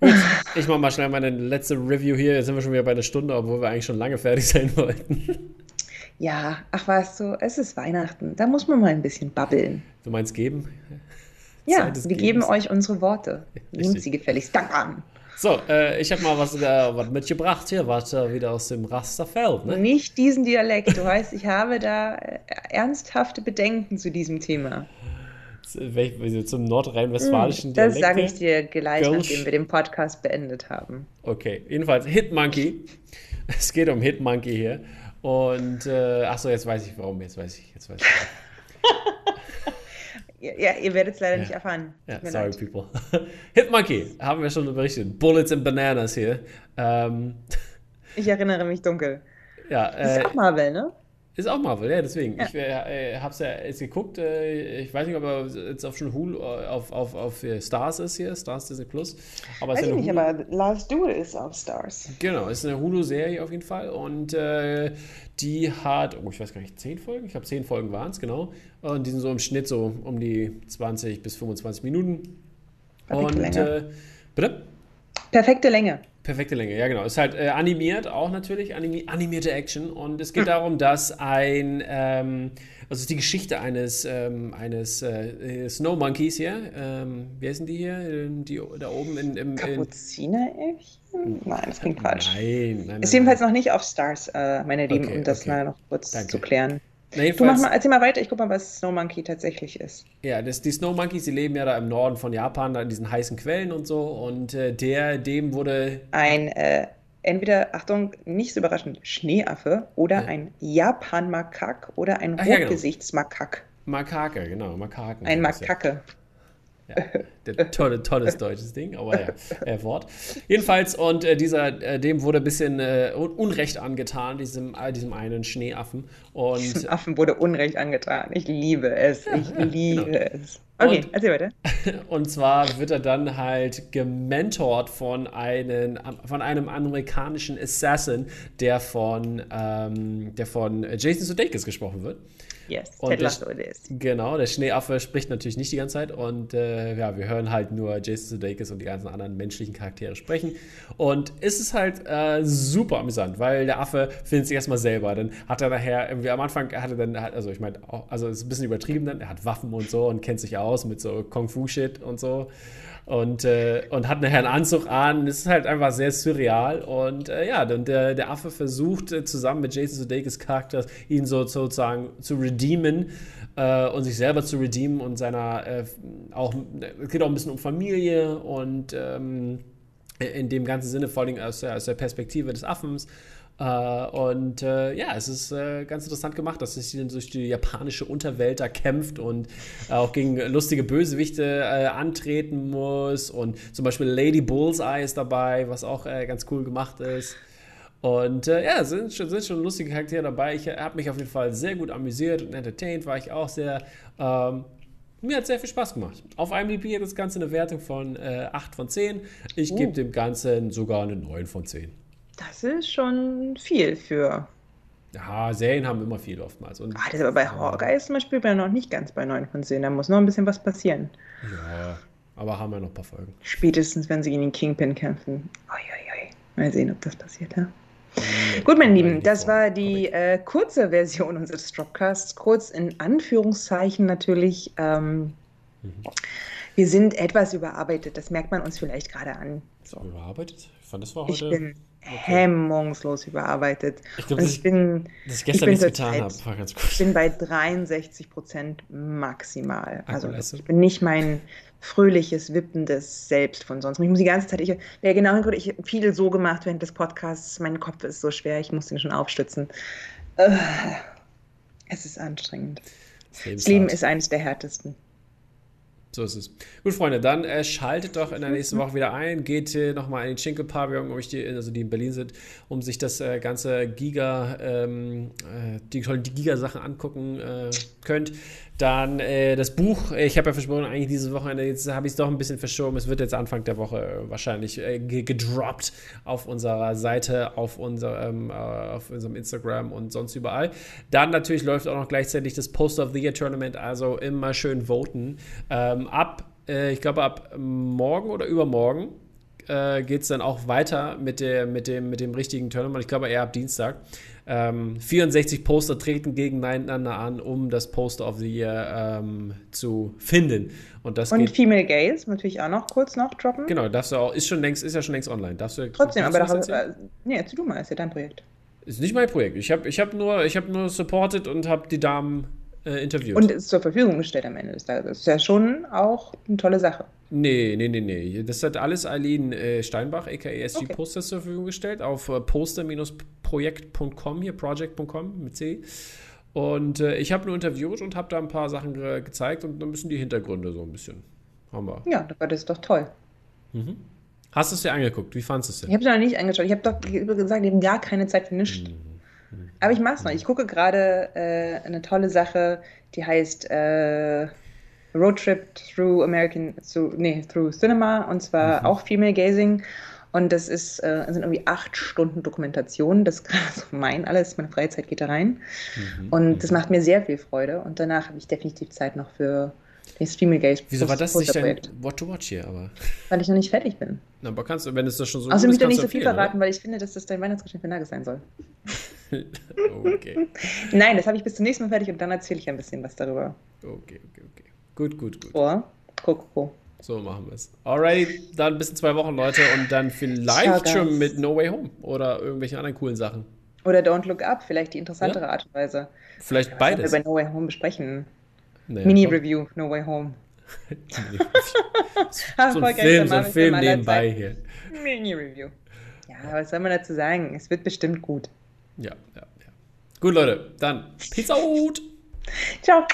Gut, ich mache mal schnell meine letzte Review hier. Jetzt sind wir schon wieder bei einer Stunde, obwohl wir eigentlich schon lange fertig sein wollten. Ja, ach weißt du, es ist Weihnachten. Da muss man mal ein bisschen babbeln. Du meinst geben? Ja, wir Gebens. geben euch unsere Worte. Nehmt sie gefälligst Dank an. So, äh, ich habe mal was, äh, was mitgebracht hier, was äh, wieder aus dem Rasterfeld. Ne? Nicht diesen Dialekt. Du weißt, ich habe da äh, ernsthafte Bedenken zu diesem Thema. Zum nordrhein-westfälischen Dialekt. Das sage ich dir gleich, Gulch. nachdem wir den Podcast beendet haben. Okay, jedenfalls Hitmonkey. [LAUGHS] Es geht um Hitmonkey hier. Und, äh, achso, jetzt weiß ich warum. Jetzt weiß ich, jetzt weiß ich. [LAUGHS] Ja, ihr werdet es leider ja. nicht erfahren. Ja, sorry, leid. people. [LAUGHS] Hitmonkey, haben wir schon berichtet. Bullets and Bananas hier. Ähm. Ich erinnere mich dunkel. Ja, das ist äh, auch Marvel, ne? Ist auch Marvel, ja, deswegen. Ja. Ich äh, äh habe es ja jetzt geguckt. Äh, ich weiß nicht, ob er jetzt auf schon Hulu, äh, auf, auf, auf Stars ist hier, Stars Disney Plus. Aber weiß ich nicht, Hulu aber Last Duel ist auf Stars. Genau, ist eine Hulu-Serie auf jeden Fall. Und äh, die hat, oh, ich weiß gar nicht, zehn Folgen? Ich glaube, zehn Folgen waren es, genau. Und die sind so im Schnitt so um die 20 bis 25 Minuten. Perfekte und, Länge. bitte? Perfekte Länge. Perfekte Länge, ja genau. Ist halt äh, animiert auch natürlich, animi animierte Action. Und es geht hm. darum, dass ein, ähm, also die Geschichte eines, ähm, eines äh, Snow Monkeys hier, ähm, wie heißen die hier? Ähm, die da oben in. in Kapuzineräffchen? Nein, das klingt falsch. Nein, nein, nein Ist jedenfalls noch nicht auf Stars, äh, meine Lieben, okay, um das okay. mal noch kurz Danke. zu klären. Na, du mach mal, erzähl mal weiter, ich guck mal, was Snow Monkey tatsächlich ist. Ja, das, die Snow Monkeys, die leben ja da im Norden von Japan, da in diesen heißen Quellen und so. Und äh, der, dem wurde. Ein, äh, entweder, Achtung, nicht so überraschend, Schneeaffe oder ja. ein Japan-Makak oder ein Rotgesichtsmakak. Ja, genau. Makake, genau, Makaken. Ein Makake. Ja, tolle, tolles deutsches Ding, aber ja, äh, Wort. Jedenfalls, und äh, dieser, äh, dem wurde ein bisschen äh, Unrecht angetan, diesem, äh, diesem einen Schneeaffen. Und, diesem [LAUGHS] Affen wurde Unrecht angetan. Ich liebe es. Ja, ich liebe genau. es. Okay, und, erzähl weiter. [LAUGHS] Und zwar wird er dann halt gementort von, einen, von einem amerikanischen Assassin, der von, ähm, der von Jason Sudeikis gesprochen wird. Yes, und Ted Lasso it is. Genau, der Schneeaffe spricht natürlich nicht die ganze Zeit und äh, ja, wir hören halt nur Jason Sudeikis und die ganzen anderen menschlichen Charaktere sprechen. Und es ist halt äh, super amüsant, weil der Affe findet sich erstmal selber, dann hat er nachher irgendwie am Anfang hat er dann, also ich meine, also es ist ein bisschen übertrieben dann, er hat Waffen und so und kennt sich aus mit so Kung Fu Shit und so und, äh, und hat einen Anzug an. Es ist halt einfach sehr surreal. Und äh, ja, dann der, der Affe versucht äh, zusammen mit Jason Sudeikis Charakter ihn so sozusagen zu redeemen äh, und sich selber zu redeemen und seiner äh, auch, es geht auch ein bisschen um Familie und ähm, in dem ganzen Sinne, vor allem aus aus der Perspektive des Affens. Uh, und uh, ja, es ist uh, ganz interessant gemacht, dass sich durch die japanische Unterwelt da kämpft und auch gegen lustige Bösewichte antreten muss. Und zum Beispiel Lady Bullseye ist dabei, was auch ganz cool gemacht ist. Und ja, sind schon, sind schon lustige Charaktere dabei. Ich habe mich auf jeden Fall sehr gut amüsiert und entertained war ich auch sehr. Ähm, mir hat sehr viel Spaß gemacht. Auf IMDb hat das Ganze eine Wertung von 8 von 10. Ich gebe dem Ganzen sogar eine 9 von 10. Das ist schon viel für. Ja, Serien haben immer viel oftmals. Und, ah, das ist aber bei Hawkeye zum Beispiel bei noch nicht ganz bei 9 von 10. Da muss noch ein bisschen was passieren. Ja, aber haben wir noch ein paar Folgen. Spätestens, wenn sie gegen den Kingpin kämpfen. Oi, oi, oi. Mal sehen, ob das passiert, ja? Gut, meine Lieben, das war die äh, kurze Version unseres Dropcasts. Kurz in Anführungszeichen natürlich. Ähm, mhm. Wir sind etwas überarbeitet. Das merkt man uns vielleicht gerade an. So. Überarbeitet? Ich fand, das war heute. Ich bin. Hemmungslos überarbeitet. Ich glaube, dass, ich, bin, dass ich gestern ich nichts getan habe. Ich bin bei 63 Prozent maximal. Also ich bin nicht mein fröhliches, wippendes Selbst von sonst. Ich muss die ganze Zeit, ich, wer genau hinguckt, ich habe viel so gemacht während des Podcasts. Mein Kopf ist so schwer, ich muss den schon aufstützen. es ist anstrengend. Das Leben ist eines der härtesten. So ist es. Gut, Freunde, dann äh, schaltet doch in der nächsten Woche wieder ein. Geht äh, nochmal in den Schinkel-Pavillon, die, also die in Berlin sind, um sich das äh, ganze Giga, ähm, äh, die tollen Giga-Sachen angucken äh, könnt. Dann äh, das Buch, ich habe ja versprochen, eigentlich dieses Wochenende, jetzt habe ich es doch ein bisschen verschoben. Es wird jetzt Anfang der Woche äh, wahrscheinlich äh, gedroppt auf unserer Seite, auf, unser, ähm, äh, auf unserem Instagram und sonst überall. Dann natürlich läuft auch noch gleichzeitig das Post of the Year Tournament, also immer schön voten. Ähm, ab, äh, ich glaube, ab morgen oder übermorgen äh, geht es dann auch weiter mit, der, mit, dem, mit dem richtigen Tournament. Ich glaube eher ab Dienstag. Ähm, 64 Poster treten gegeneinander an, um das Poster of the Year ähm, zu finden. Und, das und Female Gays natürlich auch noch kurz noch droppen. Genau, darfst du auch, ist schon längst, ist ja schon längst online. Darfst du, Trotzdem, aber da hast, äh, nee, erzähl du mal, ist ja dein Projekt. Ist nicht mein Projekt. Ich habe ich hab nur, hab nur supported und habe die Damen äh, interviewt. Und ist zur Verfügung gestellt am Ende des Tages. Das ist ja schon auch eine tolle Sache. Nee, nee, nee, nee. Das hat alles Eileen äh, Steinbach, aka SG okay. Posters, zur Verfügung gestellt auf äh, poster-projekt.com, hier project.com mit C. Und äh, ich habe nur interviewt und habe da ein paar Sachen ge gezeigt und ein bisschen die Hintergründe so ein bisschen. Haben wir. Ja, das ist doch toll. Mhm. Hast du es dir angeguckt? Wie fandest du es denn? Ich habe es noch nicht angeschaut. Ich habe doch gesagt, habe gar keine Zeit für nichts. Mhm. Aber ich mache es noch. Ich gucke gerade äh, eine tolle Sache, die heißt äh, Road Trip through American, so, nee, through Cinema und zwar mhm. auch Female Gazing. Und das ist, äh, sind irgendwie acht Stunden Dokumentation. Das ist gerade so mein alles. Meine Freizeit geht da rein. Mhm. Und das mhm. macht mir sehr viel Freude. Und danach habe ich definitiv Zeit noch für den Female Gaze. Wieso war das nicht dein What to Watch hier? Aber? Weil ich noch nicht fertig bin. Na, aber kannst du, wenn es das schon so Außerdem will ich nicht so viel verraten, oder? weil ich finde, dass das dein Weihnachtsgeschenk für Nagel sein soll. [LAUGHS] okay. Nein, das habe ich bis zum nächsten Mal fertig und dann erzähle ich ein bisschen was darüber. Okay, okay, okay. Gut, gut, gut. Oh, Coco. So machen wir es. Alright, dann bis in zwei Wochen, Leute. Und dann vielleicht schon mit No Way Home oder irgendwelchen anderen coolen Sachen. Oder Don't Look Up, vielleicht die interessantere ja? Art und Weise. Vielleicht ja, beides. wir bei No Way Home besprechen. Naja, Mini-Review, No Way Home. [LAUGHS] [LAUGHS] so ein Film, so ein Film nebenbei hier. Mini-Review. Ja, was soll man dazu sagen? Es wird bestimmt gut. Ja, ja, ja. Gut, Leute, dann Peace out. Ciao.